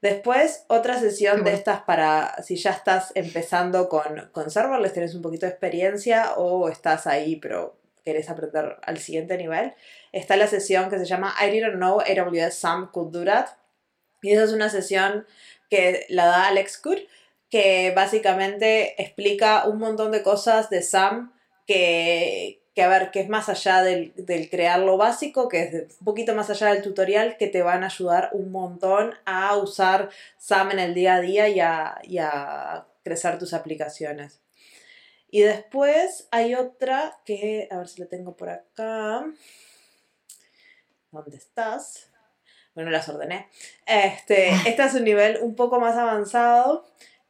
Después, otra sesión de estas para si ya estás empezando con, con serverless, tienes un poquito de experiencia o estás ahí pero querés aprender al siguiente nivel. Está la sesión que se llama I didn't know AWS SAM could do that. Y esa es una sesión que la da Alex Good, que básicamente explica un montón de cosas de SAM que, que a ver, que es más allá del, del crear lo básico, que es un poquito más allá del tutorial, que te van a ayudar un montón a usar SAM en el día a día y a, y a crecer tus aplicaciones. Y después hay otra que, a ver si la tengo por acá. ¿Dónde estás? Bueno, las ordené. Este, esta es un nivel un poco más avanzado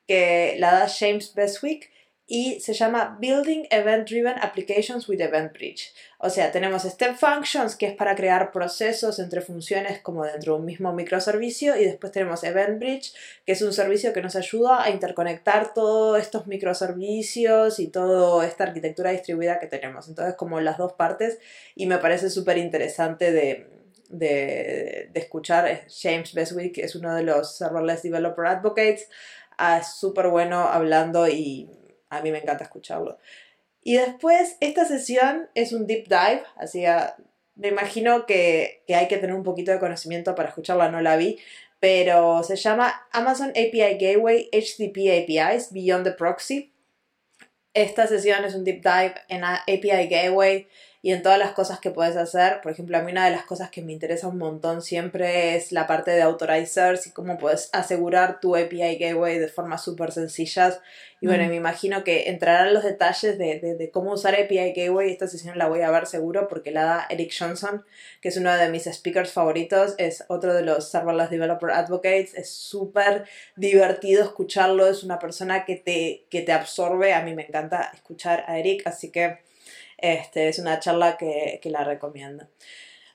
que la da James Beswick y se llama Building Event Driven Applications with Event Bridge. O sea, tenemos Step Functions, que es para crear procesos entre funciones como dentro de un mismo microservicio, y después tenemos Event Bridge, que es un servicio que nos ayuda a interconectar todos estos microservicios y toda esta arquitectura distribuida que tenemos. Entonces, como las dos partes, y me parece súper interesante de, de, de escuchar. James Beswick es uno de los Serverless Developer Advocates, ah, es súper bueno hablando y a mí me encanta escucharlo. Y después, esta sesión es un deep dive, así me imagino que, que hay que tener un poquito de conocimiento para escucharla, no la vi, pero se llama Amazon API Gateway HTTP APIs Beyond the Proxy. Esta sesión es un deep dive en API Gateway y en todas las cosas que puedes hacer. Por ejemplo, a mí una de las cosas que me interesa un montón siempre es la parte de authorizers y cómo puedes asegurar tu API Gateway de forma súper sencillas. Y bueno, Mm. me imagino que entrarán los detalles de, de, de cómo usar API Gateway. Esta sesión la voy a ver seguro porque la da Eric Johnson, que es uno de mis speakers favoritos. Es otro de los Serverless Developer Advocates. Es súper divertido escucharlo. Es una persona que te, que te absorbe. A mí me encanta escuchar a Eric, así que este, es una charla que, que la recomiendo.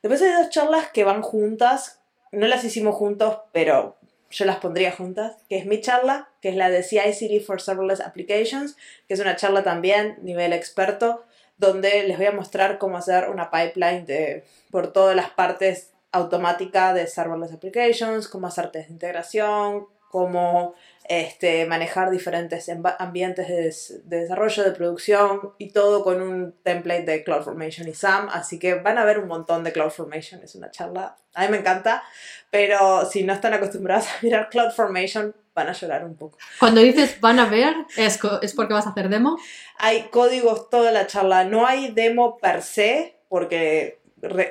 Después hay dos charlas que van juntas. No las hicimos juntos, pero yo las pondría juntas. Que es mi charla, que es la de CI/CD for Serverless Applications, que es una charla también nivel experto, donde les voy a mostrar cómo hacer una pipeline de, por todas las partes automática de Serverless Applications, cómo hacer test de integración, cómo este, manejar diferentes ambientes de, de desarrollo, de producción y todo con un template de CloudFormation y SAM. Así que van a ver un montón de CloudFormation. Es una charla, a mí me encanta, pero si no están acostumbrados a mirar CloudFormation, van a llorar un poco. Cuando dices van a ver, ¿es, es porque vas a hacer demo? Hay códigos toda la charla, no hay demo per se, porque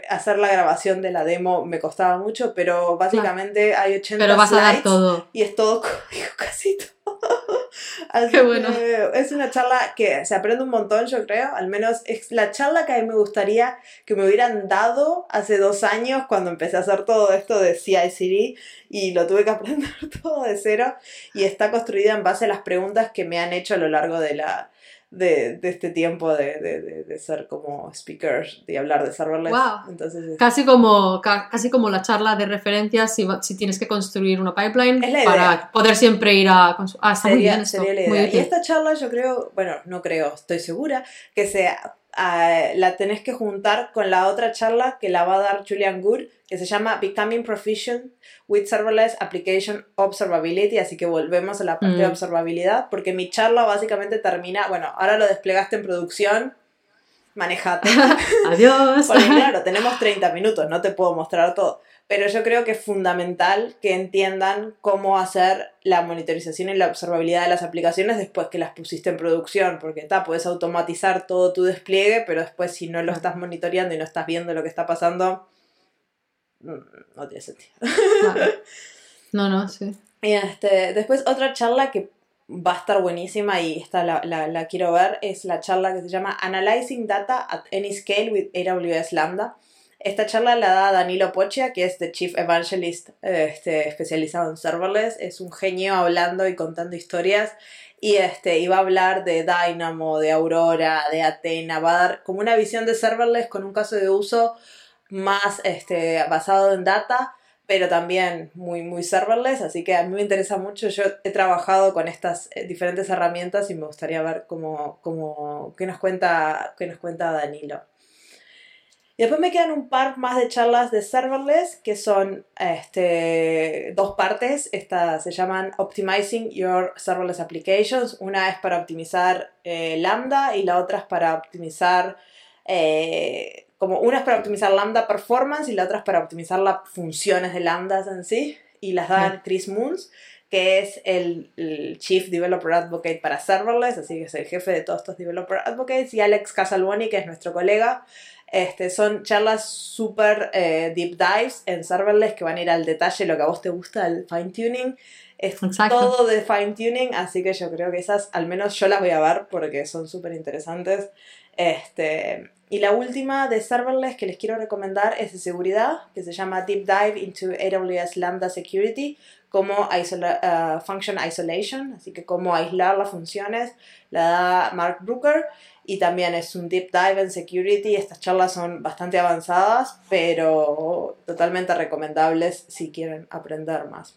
hacer la grabación de la demo me costaba mucho, pero básicamente hay 80 Pero vas a dar todo. y es todo código casi todo. Así Qué bueno. que es una charla que se aprende un montón, yo creo. Al menos es la charla que a mí me gustaría que me hubieran dado hace dos años cuando empecé a hacer todo esto de CI/CD y lo tuve que aprender todo de cero. Y está construida en base a las preguntas que me han hecho a lo largo de la, de, de este tiempo de, de, de, ser como speaker y hablar de serverless. Wow. Entonces, Casi como, ca- casi como la charla de referencias si, si tienes que construir una pipeline para poder siempre ir a... Ah, está muy bien esto. sería la muy idea. Y esta charla yo creo, bueno, no creo, estoy segura, que se, ah, la tenés que juntar con la otra charla que la va a dar Julian Good, que se llama Becoming Proficient with Serverless Application Observability, así que volvemos a la parte de Mm. observabilidad, porque mi charla básicamente termina, bueno, ahora lo desplegaste en producción, manejate. Adiós. Porque claro, tenemos 30 minutos, no te puedo mostrar todo. Pero yo creo que es fundamental que entiendan cómo hacer la monitorización y la observabilidad de las aplicaciones después que las pusiste en producción, porque está, puedes automatizar todo tu despliegue, pero después si no lo estás monitoreando y no estás viendo lo que está pasando, no tiene sentido. Claro. No, no, sí. Y este, después otra charla que va a estar buenísima y esta la, la, la quiero ver es la charla que se llama Analyzing Data at Any Scale with AWS Lambda. Esta charla la da Danilo Pochia, que es The Chief Evangelist este, especializado en serverless. Es un genio hablando y contando historias. Y este, iba a hablar de Dynamo, de Aurora, de Athena. Va a dar como una visión de serverless con un caso de uso más este, basado en data pero también muy, muy serverless, así que a mí me interesa mucho. Yo he trabajado con estas eh, diferentes herramientas y me gustaría ver cómo, cómo, qué, nos cuenta, qué nos cuenta Danilo. Y después me quedan un par más de charlas de serverless, que son este, dos partes. Estas se llaman Optimizing Your Serverless Applications. Una es para optimizar eh, Lambda y la otra es para optimizar eh, como una es para optimizar Lambda Performance y la otra es para optimizar las funciones de Lambdas en sí. Y las dan Chris Moons, que es el, el Chief Developer Advocate para Serverless, así que es el jefe de todos estos Developer Advocates, y Alex Casalboni, que es nuestro colega. Este, son charlas súper eh, deep dives en serverless que van a ir al detalle, lo que a vos te gusta, el fine tuning. Es Exacto. todo de fine tuning, así que yo creo que esas, al menos yo las voy a ver porque son súper interesantes. Este, y la última de serverless que les quiero recomendar es de seguridad, que se llama Deep Dive into AWS Lambda Security, como isola- uh, Function Isolation, así que cómo aislar las funciones, la da Mark Brooker y también es un deep dive en security. Estas charlas son bastante avanzadas, pero totalmente recomendables si quieren aprender más.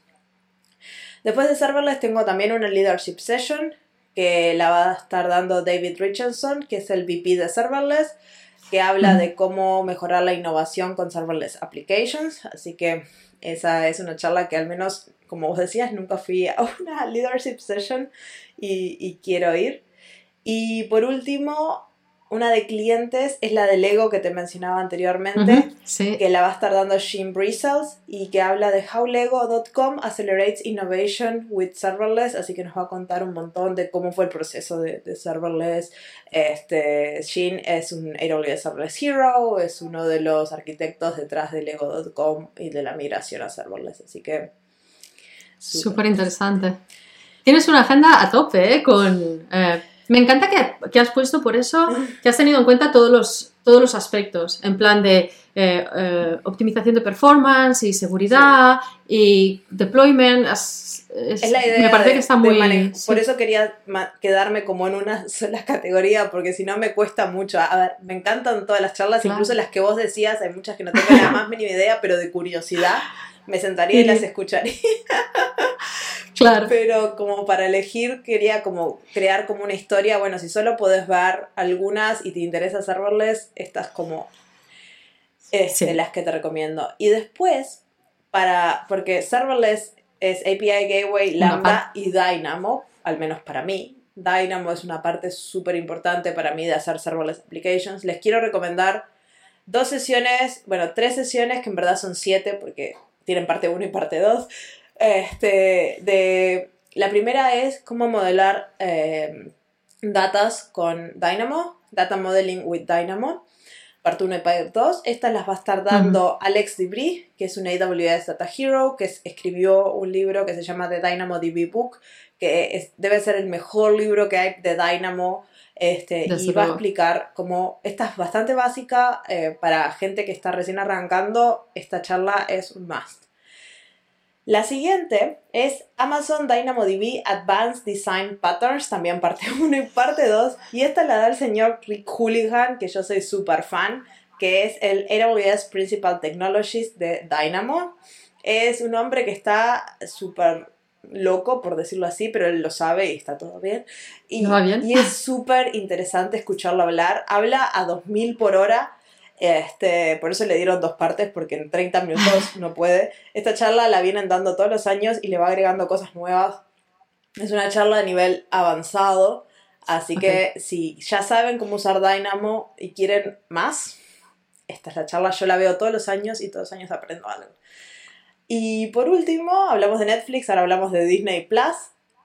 Después de serverless tengo también una leadership session que la va a estar dando David Richardson, que es el VP de serverless, que habla de cómo mejorar la innovación con serverless applications. Así que esa es una charla que al menos, como vos decías, nunca fui a una leadership session y, y quiero ir. Y por último, una de clientes es la de Lego que te mencionaba anteriormente, Sí. que la va a estar dando Shane Bristles y que habla de howlego.com accelerates innovation with serverless, así que nos va a contar un montón de cómo fue el proceso de, de serverless. Este, Shane es un AWS Serverless Hero, es uno de los arquitectos detrás de lego.com y de la migración a serverless, así que... Súper interesante. Tienes una agenda a tope, ¿eh? Con, eh, me encanta que, que has puesto por eso, que has tenido en cuenta todos los, todos los aspectos, en plan de eh, eh, optimización de performance y seguridad y deployment. has- es- Es la idea. me parece de- que está muy... sí. Por eso quería quedarme como en una sola categoría, porque si no me cuesta mucho. A ver, me encantan todas las charlas, Claro. incluso las que vos decías, hay muchas que no tengo la más mínima idea, pero de curiosidad me sentaría y las escucharía. Claro. Pero como para elegir, quería como crear como una historia. Bueno, si solo podés ver algunas y te interesa serverless, estas como este, Sí. las que te recomiendo. Y después, para, porque serverless es API Gateway, Lambda y Dynamo, al menos para mí. Dynamo es una parte súper importante para mí de hacer serverless applications. Les quiero recomendar dos sesiones, bueno, tres sesiones que en verdad son siete porque tienen parte 1 y parte 2. Este, de, la primera es cómo modelar eh, datas con Dynamo, Data Modeling with Dynamo. parte 1 y parte 2. Estas las va a estar dando Alex Debris, que es un AWS Data Hero, que escribió un libro que se llama The Dynamo DB Book, que debe ser el mejor libro que hay de Dynamo. Este, y va a explicar cómo esta es bastante básica eh, para gente que está recién arrancando. Esta charla es un must. La siguiente es Amazon DynamoDB Advanced Design Patterns, también parte 1 y parte 2. Y esta la da el señor Rick Hooligan, que yo soy súper fan, que es el AWS Principal Technologist de Dynamo. Es un hombre que está súper loco, por decirlo así, pero él lo sabe y está todo bien. Y, bien? y es súper interesante escucharlo hablar. Habla a 2000 por hora este, por eso le dieron dos partes, porque en 30 minutos no puede. Esta charla la vienen dando todos los años y le va agregando cosas nuevas. Es una charla de nivel avanzado, así que si ya saben cómo usar Dynamo y quieren más, esta es la charla, yo la veo todos los años y todos los años aprendo algo. Y por último, hablamos de Netflix, ahora hablamos de Disney Plus,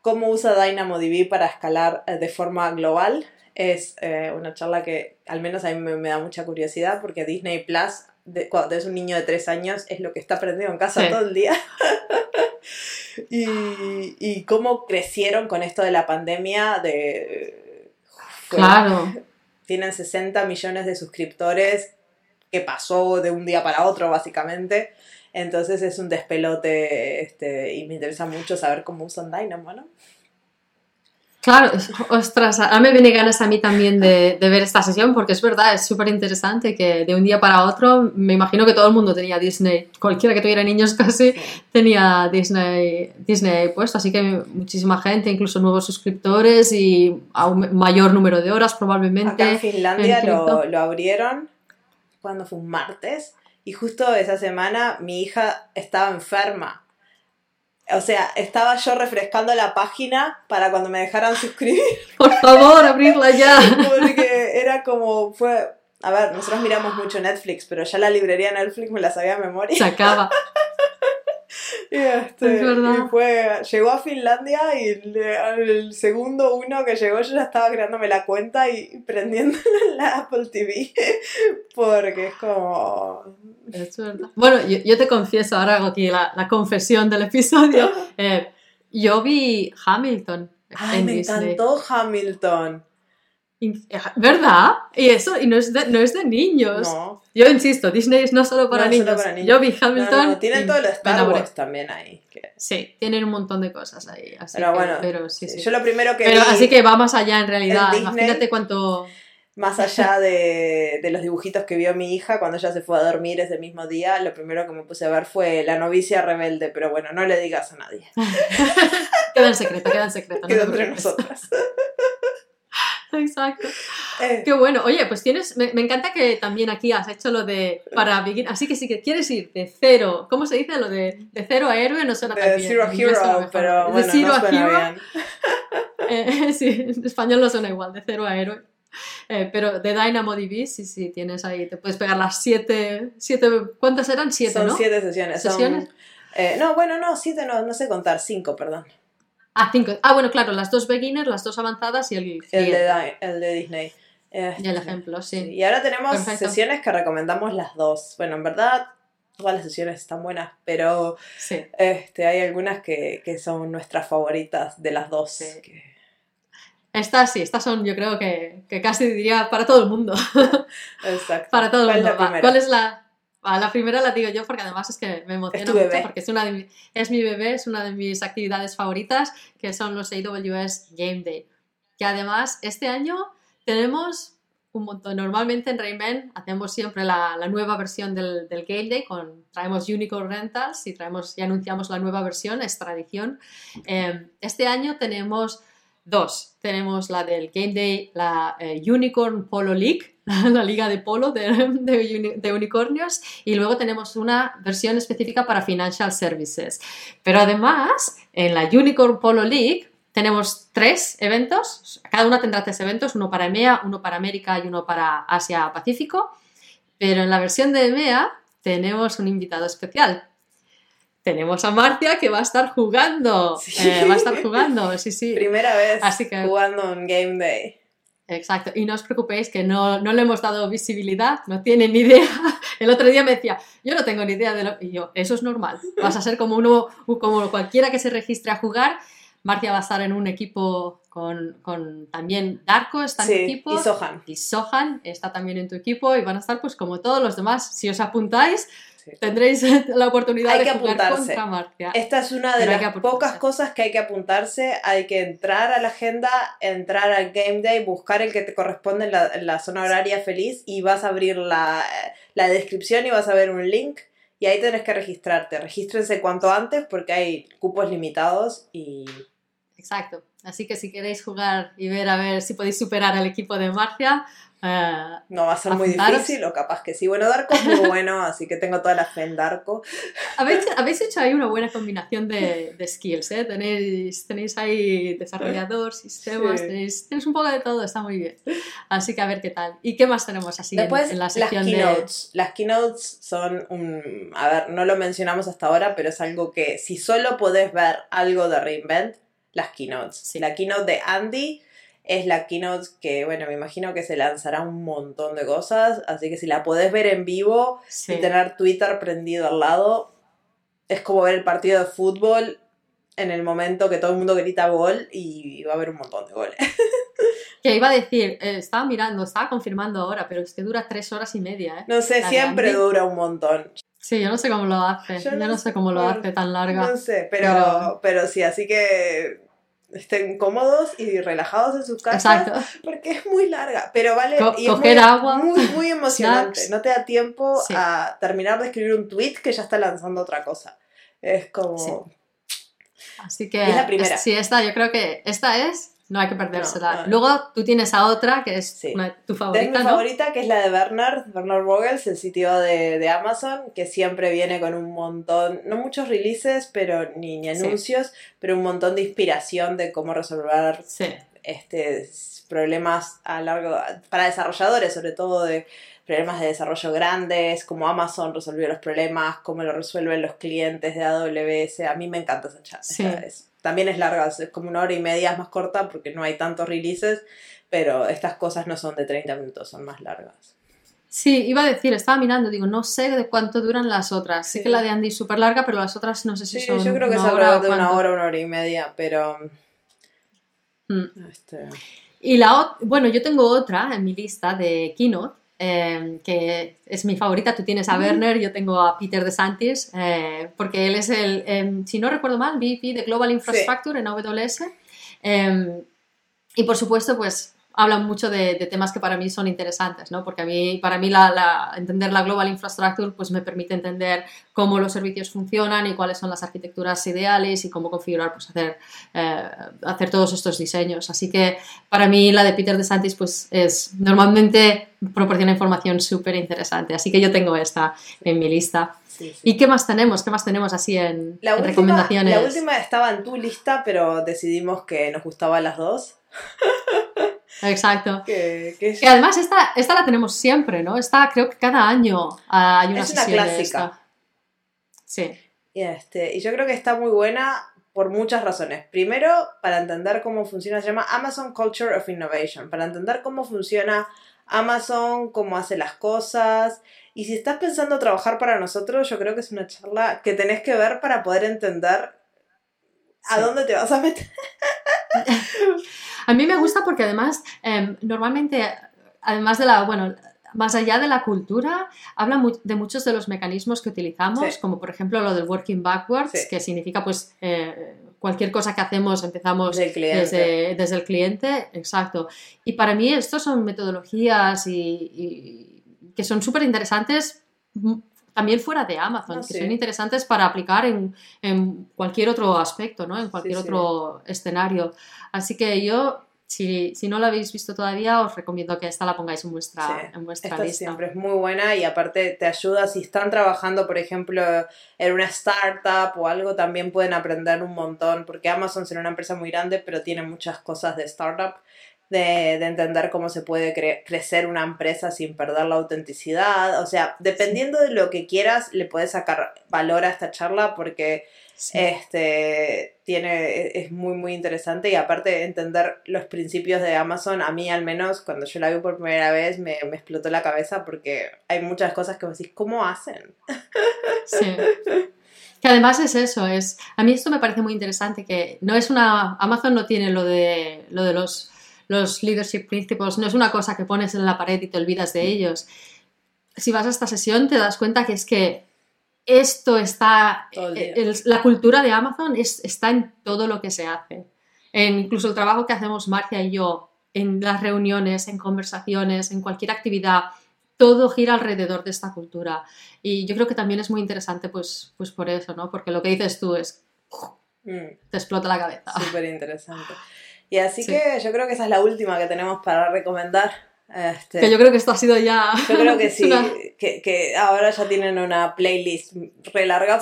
cómo usa DynamoDB para escalar eh, de forma global es eh, una charla que al menos a mí me, da mucha curiosidad porque Disney Plus, cuando es un niño de tres años, es lo que está aprendiendo en casa todo el día. y, y, cómo crecieron con esto de la pandemia. De, claro. Tienen 60 millones de suscriptores que pasó de un día para otro, básicamente. Entonces es un despelote este, y me interesa mucho saber cómo usan Dynamo, ¿no? Claro, ostras, a me viene ganas a mí también de, ver esta sesión porque es verdad, es súper interesante que de un día para otro, me imagino que todo el mundo tenía Disney, cualquiera que tuviera niños casi tenía Disney, Disney puesto, así que muchísima gente, incluso nuevos suscriptores y a un mayor número de horas probablemente. Acá en Finlandia lo, lo abrieron cuando fue un martes y justo esa semana mi hija estaba enferma o sea, estaba yo refrescando la página para cuando me dejaran suscribir. Por favor, abrirla ya. Porque era como, fue, a ver, nosotros miramos mucho Netflix, pero ya la librería Netflix me la sabía a memoria. Se acaba. Y, este, y fue, llegó a Finlandia y el segundo uno que llegó yo ya estaba creándome la cuenta y prendiendo la Apple TV porque es como... Bueno, yo, te confieso, ahora hago aquí la, la confesión del episodio. Eh, yo vi Hamilton. Ay, me encantó Hamilton. ¿Verdad? Y eso, y no es de, no es de niños. No. Yo insisto, Disney es no solo para, niños. Yo vi Hamilton. tienen todo lo Star Wars también ahí. Sí, tienen un montón de cosas ahí. pero bueno, pero, sí, sí. yo lo primero que. Pero así que va más allá en realidad. Imagínate cuánto. Más allá de, de, los dibujitos que vio mi hija cuando ella se fue a dormir ese mismo día, lo primero que me puse a ver fue La novicia rebelde, pero bueno, no le digas a nadie. queda en secreto, queda en secreto. Queda entre nosotras. Exacto. Eh. Qué bueno. Oye, pues tienes. Me, encanta que también aquí has hecho lo de para begin. Así que si que quieres ir de cero. ¿Cómo se dice lo de, de cero a héroe? No suena tan bien. Zero a hero, pero bueno, de zero a hero. Eh, sí, en español no suena igual, de cero a héroe. Eh, pero de DynamoDB, sí, sí, tienes ahí, te puedes pegar las siete, siete ¿cuántas eran? Siete, Son siete sesiones. ¿Sesiones? no, bueno, no, siete no, no sé contar, cinco, perdón. Ah, cinco. Ah, bueno, claro, las dos beginners, las dos avanzadas y el... El de, el de Disney. y el este, ejemplo, sí. Y ahora tenemos sesiones que recomendamos las dos. Bueno, en verdad, todas las sesiones están buenas, pero este, hay algunas que, son nuestras favoritas de las dos. Estas sí, estas son yo creo que, que, casi diría para todo el mundo. Exacto. para todo el mundo. ¿Cuál es la, a la primera la digo yo porque además es que me emociona mucho porque es, una es mi bebé, es una de mis actividades favoritas que son los AWS Game Day. Que además este año tenemos un montón. Normalmente en Rayman hacemos siempre la, la nueva versión del, del, Game Day, con, traemos Unicorn Rentals y, traemos, y anunciamos la nueva versión, es tradición. Eh, este año tenemos dos. Tenemos la del Game Day, la eh, Unicorn Polo League, la liga de polo de, unicornios, y luego tenemos una versión específica para Financial Services. Pero además, en la Unicorn Polo League tenemos tres eventos, cada una tendrá tres eventos, uno para EMEA, uno para América y uno para Asia-Pacífico, pero en la versión de EMEA tenemos un invitado especial. Tenemos a Marcia que va a estar jugando. Eh, va a estar jugando, sí, sí. Primera vez Así que... jugando un Game Day. Exacto, y no os preocupéis que no, no le hemos dado visibilidad, no tienen ni idea. El otro día me decía, yo no tengo ni idea de lo... Y yo, eso es normal, vas a ser como uno, como cualquiera que se registre a jugar. Marcia va a estar en un equipo con, con también Darko, está en Sí, tu equipo. y Sohan. Y Sohan está también en tu equipo y van a estar pues como todos los demás. Si os apuntáis, Sí. tendréis la oportunidad Hay de que jugar apuntarse. Marcia. Esta es una de Pero las pocas cosas que hay que apuntarse. Hay que entrar a la agenda, entrar al game day, buscar el que te corresponde en la, en la zona horaria feliz y vas a abrir la, la descripción y vas a ver un link y ahí tenés que registrarte. Regístrense cuanto antes porque hay cupos limitados y Exacto. Así que si queréis jugar y ver a ver si podéis superar al equipo de Marcia, eh, no va a ser muy Apuntaros. difícil o capaz que sí. Bueno, Darko es muy bueno, así que tengo toda la fe en Darko. habéis, habéis hecho ahí una buena combinación de, de skills, ¿eh? Tenéis, tenéis ahí desarrollador, sistemas, Sí. tenéis, tenéis un poco de todo, está muy bien. Así que a ver qué tal. ¿Y qué más tenemos así en- Después, en, la las sección de... keynotes. Las keynotes son un... A ver, no lo mencionamos hasta ahora, pero es algo que si solo podés ver algo de Reinvent, las keynotes. Sí. La keynote de Andy es la keynote que, bueno, me imagino que se lanzará un montón de cosas, así que si la podés ver en vivo Sí. y tener Twitter prendido al lado, es como ver el partido de fútbol en el momento que todo el mundo grita gol y va a haber un montón de goles. Que iba a decir, eh, estaba mirando, estaba confirmando ahora, pero es que dura tres horas y media, ¿eh? No sé, La siempre dura un montón. Sí, yo no sé cómo lo hace, Yo yo, no no sé cómo lo hace tan larga. No sé, pero, Pero- pero sí, así que estén cómodos y relajados en sus casas Exacto. porque es muy larga, pero vale Co- y es coger muy, agua, muy, muy emocionante. No te da tiempo Sí. a terminar de escribir un tweet que ya está lanzando otra cosa. Es como Sí. Así que Es la primera. sí, esta yo creo que esta es, no hay que perdérsela. No, no. Luego tú tienes a otra que es Sí. una- tu es favorita, mi ¿no? favorita, que es la de Bernard, Bernard Vogels, el sitio de, de Amazon, que siempre viene con un montón, no muchos releases, pero ni, ni Sí. anuncios, pero un montón de inspiración de cómo resolver Sí, este, problemas a largo para desarrolladores, sobre todo de problemas de desarrollo grandes, como Amazon resolvió los problemas, cómo lo resuelven los clientes de AWS. A mí me encanta esa chat. Sí. también es larga, es como una hora y media, es más corta porque no hay tantos releases, pero estas cosas no son de 30 minutos, son más largas. Sí, iba a decir, estaba mirando, digo, no sé de cuánto duran las otras. Sé Sí. que la de Andy es súper larga, pero las otras no sé si Sí, son yo creo que es alrededor de una hora, una hora y media, pero... Mm. este, Y la bueno, yo tengo otra en mi lista de Keynote, eh, que es mi favorita. Tú tienes a Werner, yo tengo a Peter DeSantis, eh, porque él es el, em, si no recuerdo mal, VP de Global Infrastructure en AWS. Em, y por supuesto, pues hablan mucho de, de temas que para mí son interesantes, ¿no? Porque a mí, para mí la, la- entender la Global Infrastructure pues me permite entender cómo los servicios funcionan y cuáles son las arquitecturas ideales y cómo configurar, pues hacer, eh, hacer todos estos diseños. Así que para mí la de Peter DeSantis pues es normalmente proporciona información súper interesante. Así que yo tengo esta en mi lista. sí, sí. ¿Y qué más tenemos? ¿Qué más tenemos así en, La en última, recomendaciones? la última estaba en tu lista, pero decidimos que nos gustaban las dos. Exacto. Que, que es- Y además esta, esta la tenemos siempre, ¿no? Esta creo que cada año ah, hay una Es una sesión clásica. Sí, y, este, y yo creo que está muy buena por muchas razones. Primero, para entender cómo funciona, se llama Amazon Culture of Innovation, para entender cómo funciona Amazon, cómo hace las cosas. Y si estás pensando trabajar para nosotros, yo creo que es una charla que tenés que ver para poder entender a Sí. dónde te vas a meter. A mí me gusta porque además, em, normalmente, además de la, bueno, más allá de la cultura, habla de muchos de los mecanismos que utilizamos, Sí. como por ejemplo lo del working backwards, Sí. que significa pues eh, cualquier cosa que hacemos empezamos. Desde, desde el cliente, exacto. Y para mí estos son metodologías y, y que son súper interesantes también fuera de Amazon, No, que sí. son interesantes para aplicar en, en cualquier otro aspecto, ¿no? En cualquier Sí, sí. otro escenario. Así que yo, si, si no la habéis visto todavía, os recomiendo que esta la pongáis en vuestra, Sí, en vuestra Esta lista. siempre es muy buena y aparte te ayuda si están trabajando, por ejemplo, en una startup o algo, también pueden aprender un montón, porque Amazon será una empresa muy grande, pero tiene muchas cosas de startup de, entender cómo se puede crecer una empresa sin perder la autenticidad. O sea, dependiendo de lo que quieras, le puedes sacar valor a esta charla porque este, tiene, es muy, muy interesante y aparte entender los principios de Amazon, a mí al menos cuando yo la vi por primera vez me, me explotó la cabeza porque hay muchas cosas que me decís, ¿cómo hacen? Sí. Que además es eso, es a mí esto me parece muy interesante que no es una Amazon no tiene lo de lo de los los leadership principles, no es una cosa que pones en la pared y te olvidas de ellos. Si vas a esta sesión te das cuenta que es que esto está, eh, la cultura de Amazon está en todo lo que se hace. En incluso el trabajo que hacemos Marcia y yo, en las reuniones, en conversaciones, en cualquier actividad, todo gira alrededor de esta cultura. Y yo creo que también es muy interesante pues, pues por eso, ¿no? Porque lo que dices tú es... Mm. Te explota la cabeza. Súper interesante. Y así que yo creo que esa es la última que tenemos para recomendar este, que yo creo que esto ha sido ya. Yo creo que sí, que, que, ahora ya tienen una playlist re larga.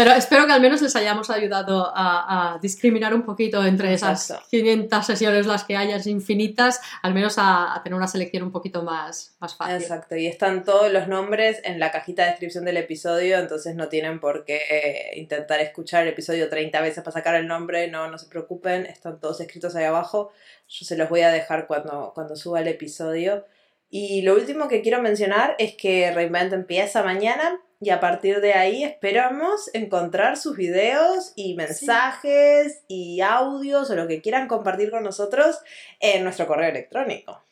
Pero espero que al menos les hayamos ayudado a, discriminar un poquito entre esas 500 sesiones, las que hayas infinitas, al menos a, tener una selección un poquito más, más fácil. Exacto, y están todos los nombres en la cajita de descripción del episodio, entonces no tienen por qué eh, intentar escuchar el episodio 30 veces para sacar el nombre, no, no se preocupen, están todos escritos ahí abajo. Yo se los voy a dejar cuando, cuando suba el episodio. Y lo último que quiero mencionar es que Reinvent empieza mañana y a partir de ahí esperamos encontrar sus videos y mensajes y audios o lo que quieran compartir con nosotros en nuestro correo electrónico.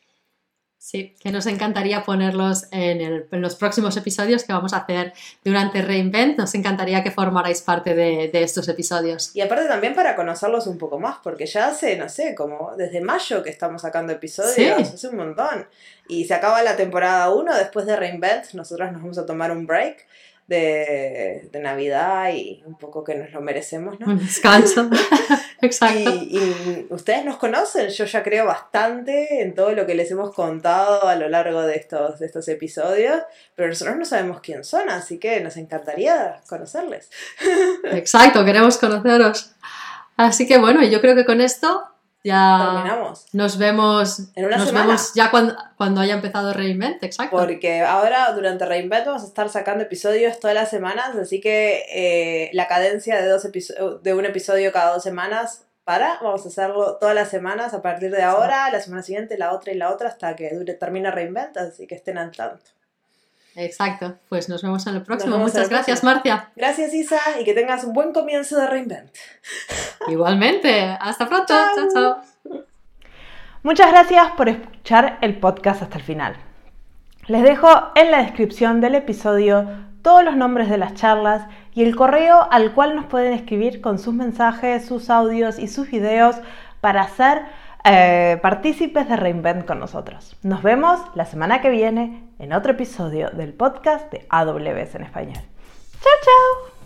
Sí, que nos encantaría ponerlos en, los próximos episodios que vamos a hacer durante Reinvent. Nos encantaría que formarais parte de, estos episodios. Y aparte también para conocerlos un poco más, porque ya hace, no sé, como desde mayo que estamos sacando episodios, hace un montón. Y se acaba la temporada 1, después de Reinvent, nosotros nos vamos a tomar un break de, Navidad y un poco que nos lo merecemos, ¿no? Un descanso. Exacto. Y, ustedes nos conocen, yo ya creo bastante en todo lo que les hemos contado a lo largo de estos, de estos episodios, pero nosotros no sabemos quién son, así que nos encantaría conocerles. Exacto, queremos conoceros. Así que bueno, yo creo que con esto ya terminamos. Nos vemos, en una nos vemos ya cuando, cuando haya empezado Reinvent, exacto. Porque ahora durante Reinvent vamos a estar sacando episodios todas las semanas, así que eh, la cadencia de, dos de un episodio cada dos semanas para, vamos a hacerlo todas las semanas a partir de ahora, la semana siguiente, la otra y la otra hasta que dure, termine Reinvent, así que estén al tanto. Exacto, pues nos vemos en el próximo. Muchas gracias, Marcia. Gracias, Isa, y que tengas un buen comienzo de Reinvent. Igualmente, hasta pronto. chao, chao. Muchas gracias por escuchar el podcast hasta el final. Les dejo en la descripción del episodio todos los nombres de las charlas y el correo al cual nos pueden escribir con sus mensajes, sus audios y sus videos para hacer eh, partícipes de Reinvent con nosotros. Nos vemos la semana que viene en otro episodio del podcast de AWS en español. ¡Chao, chao!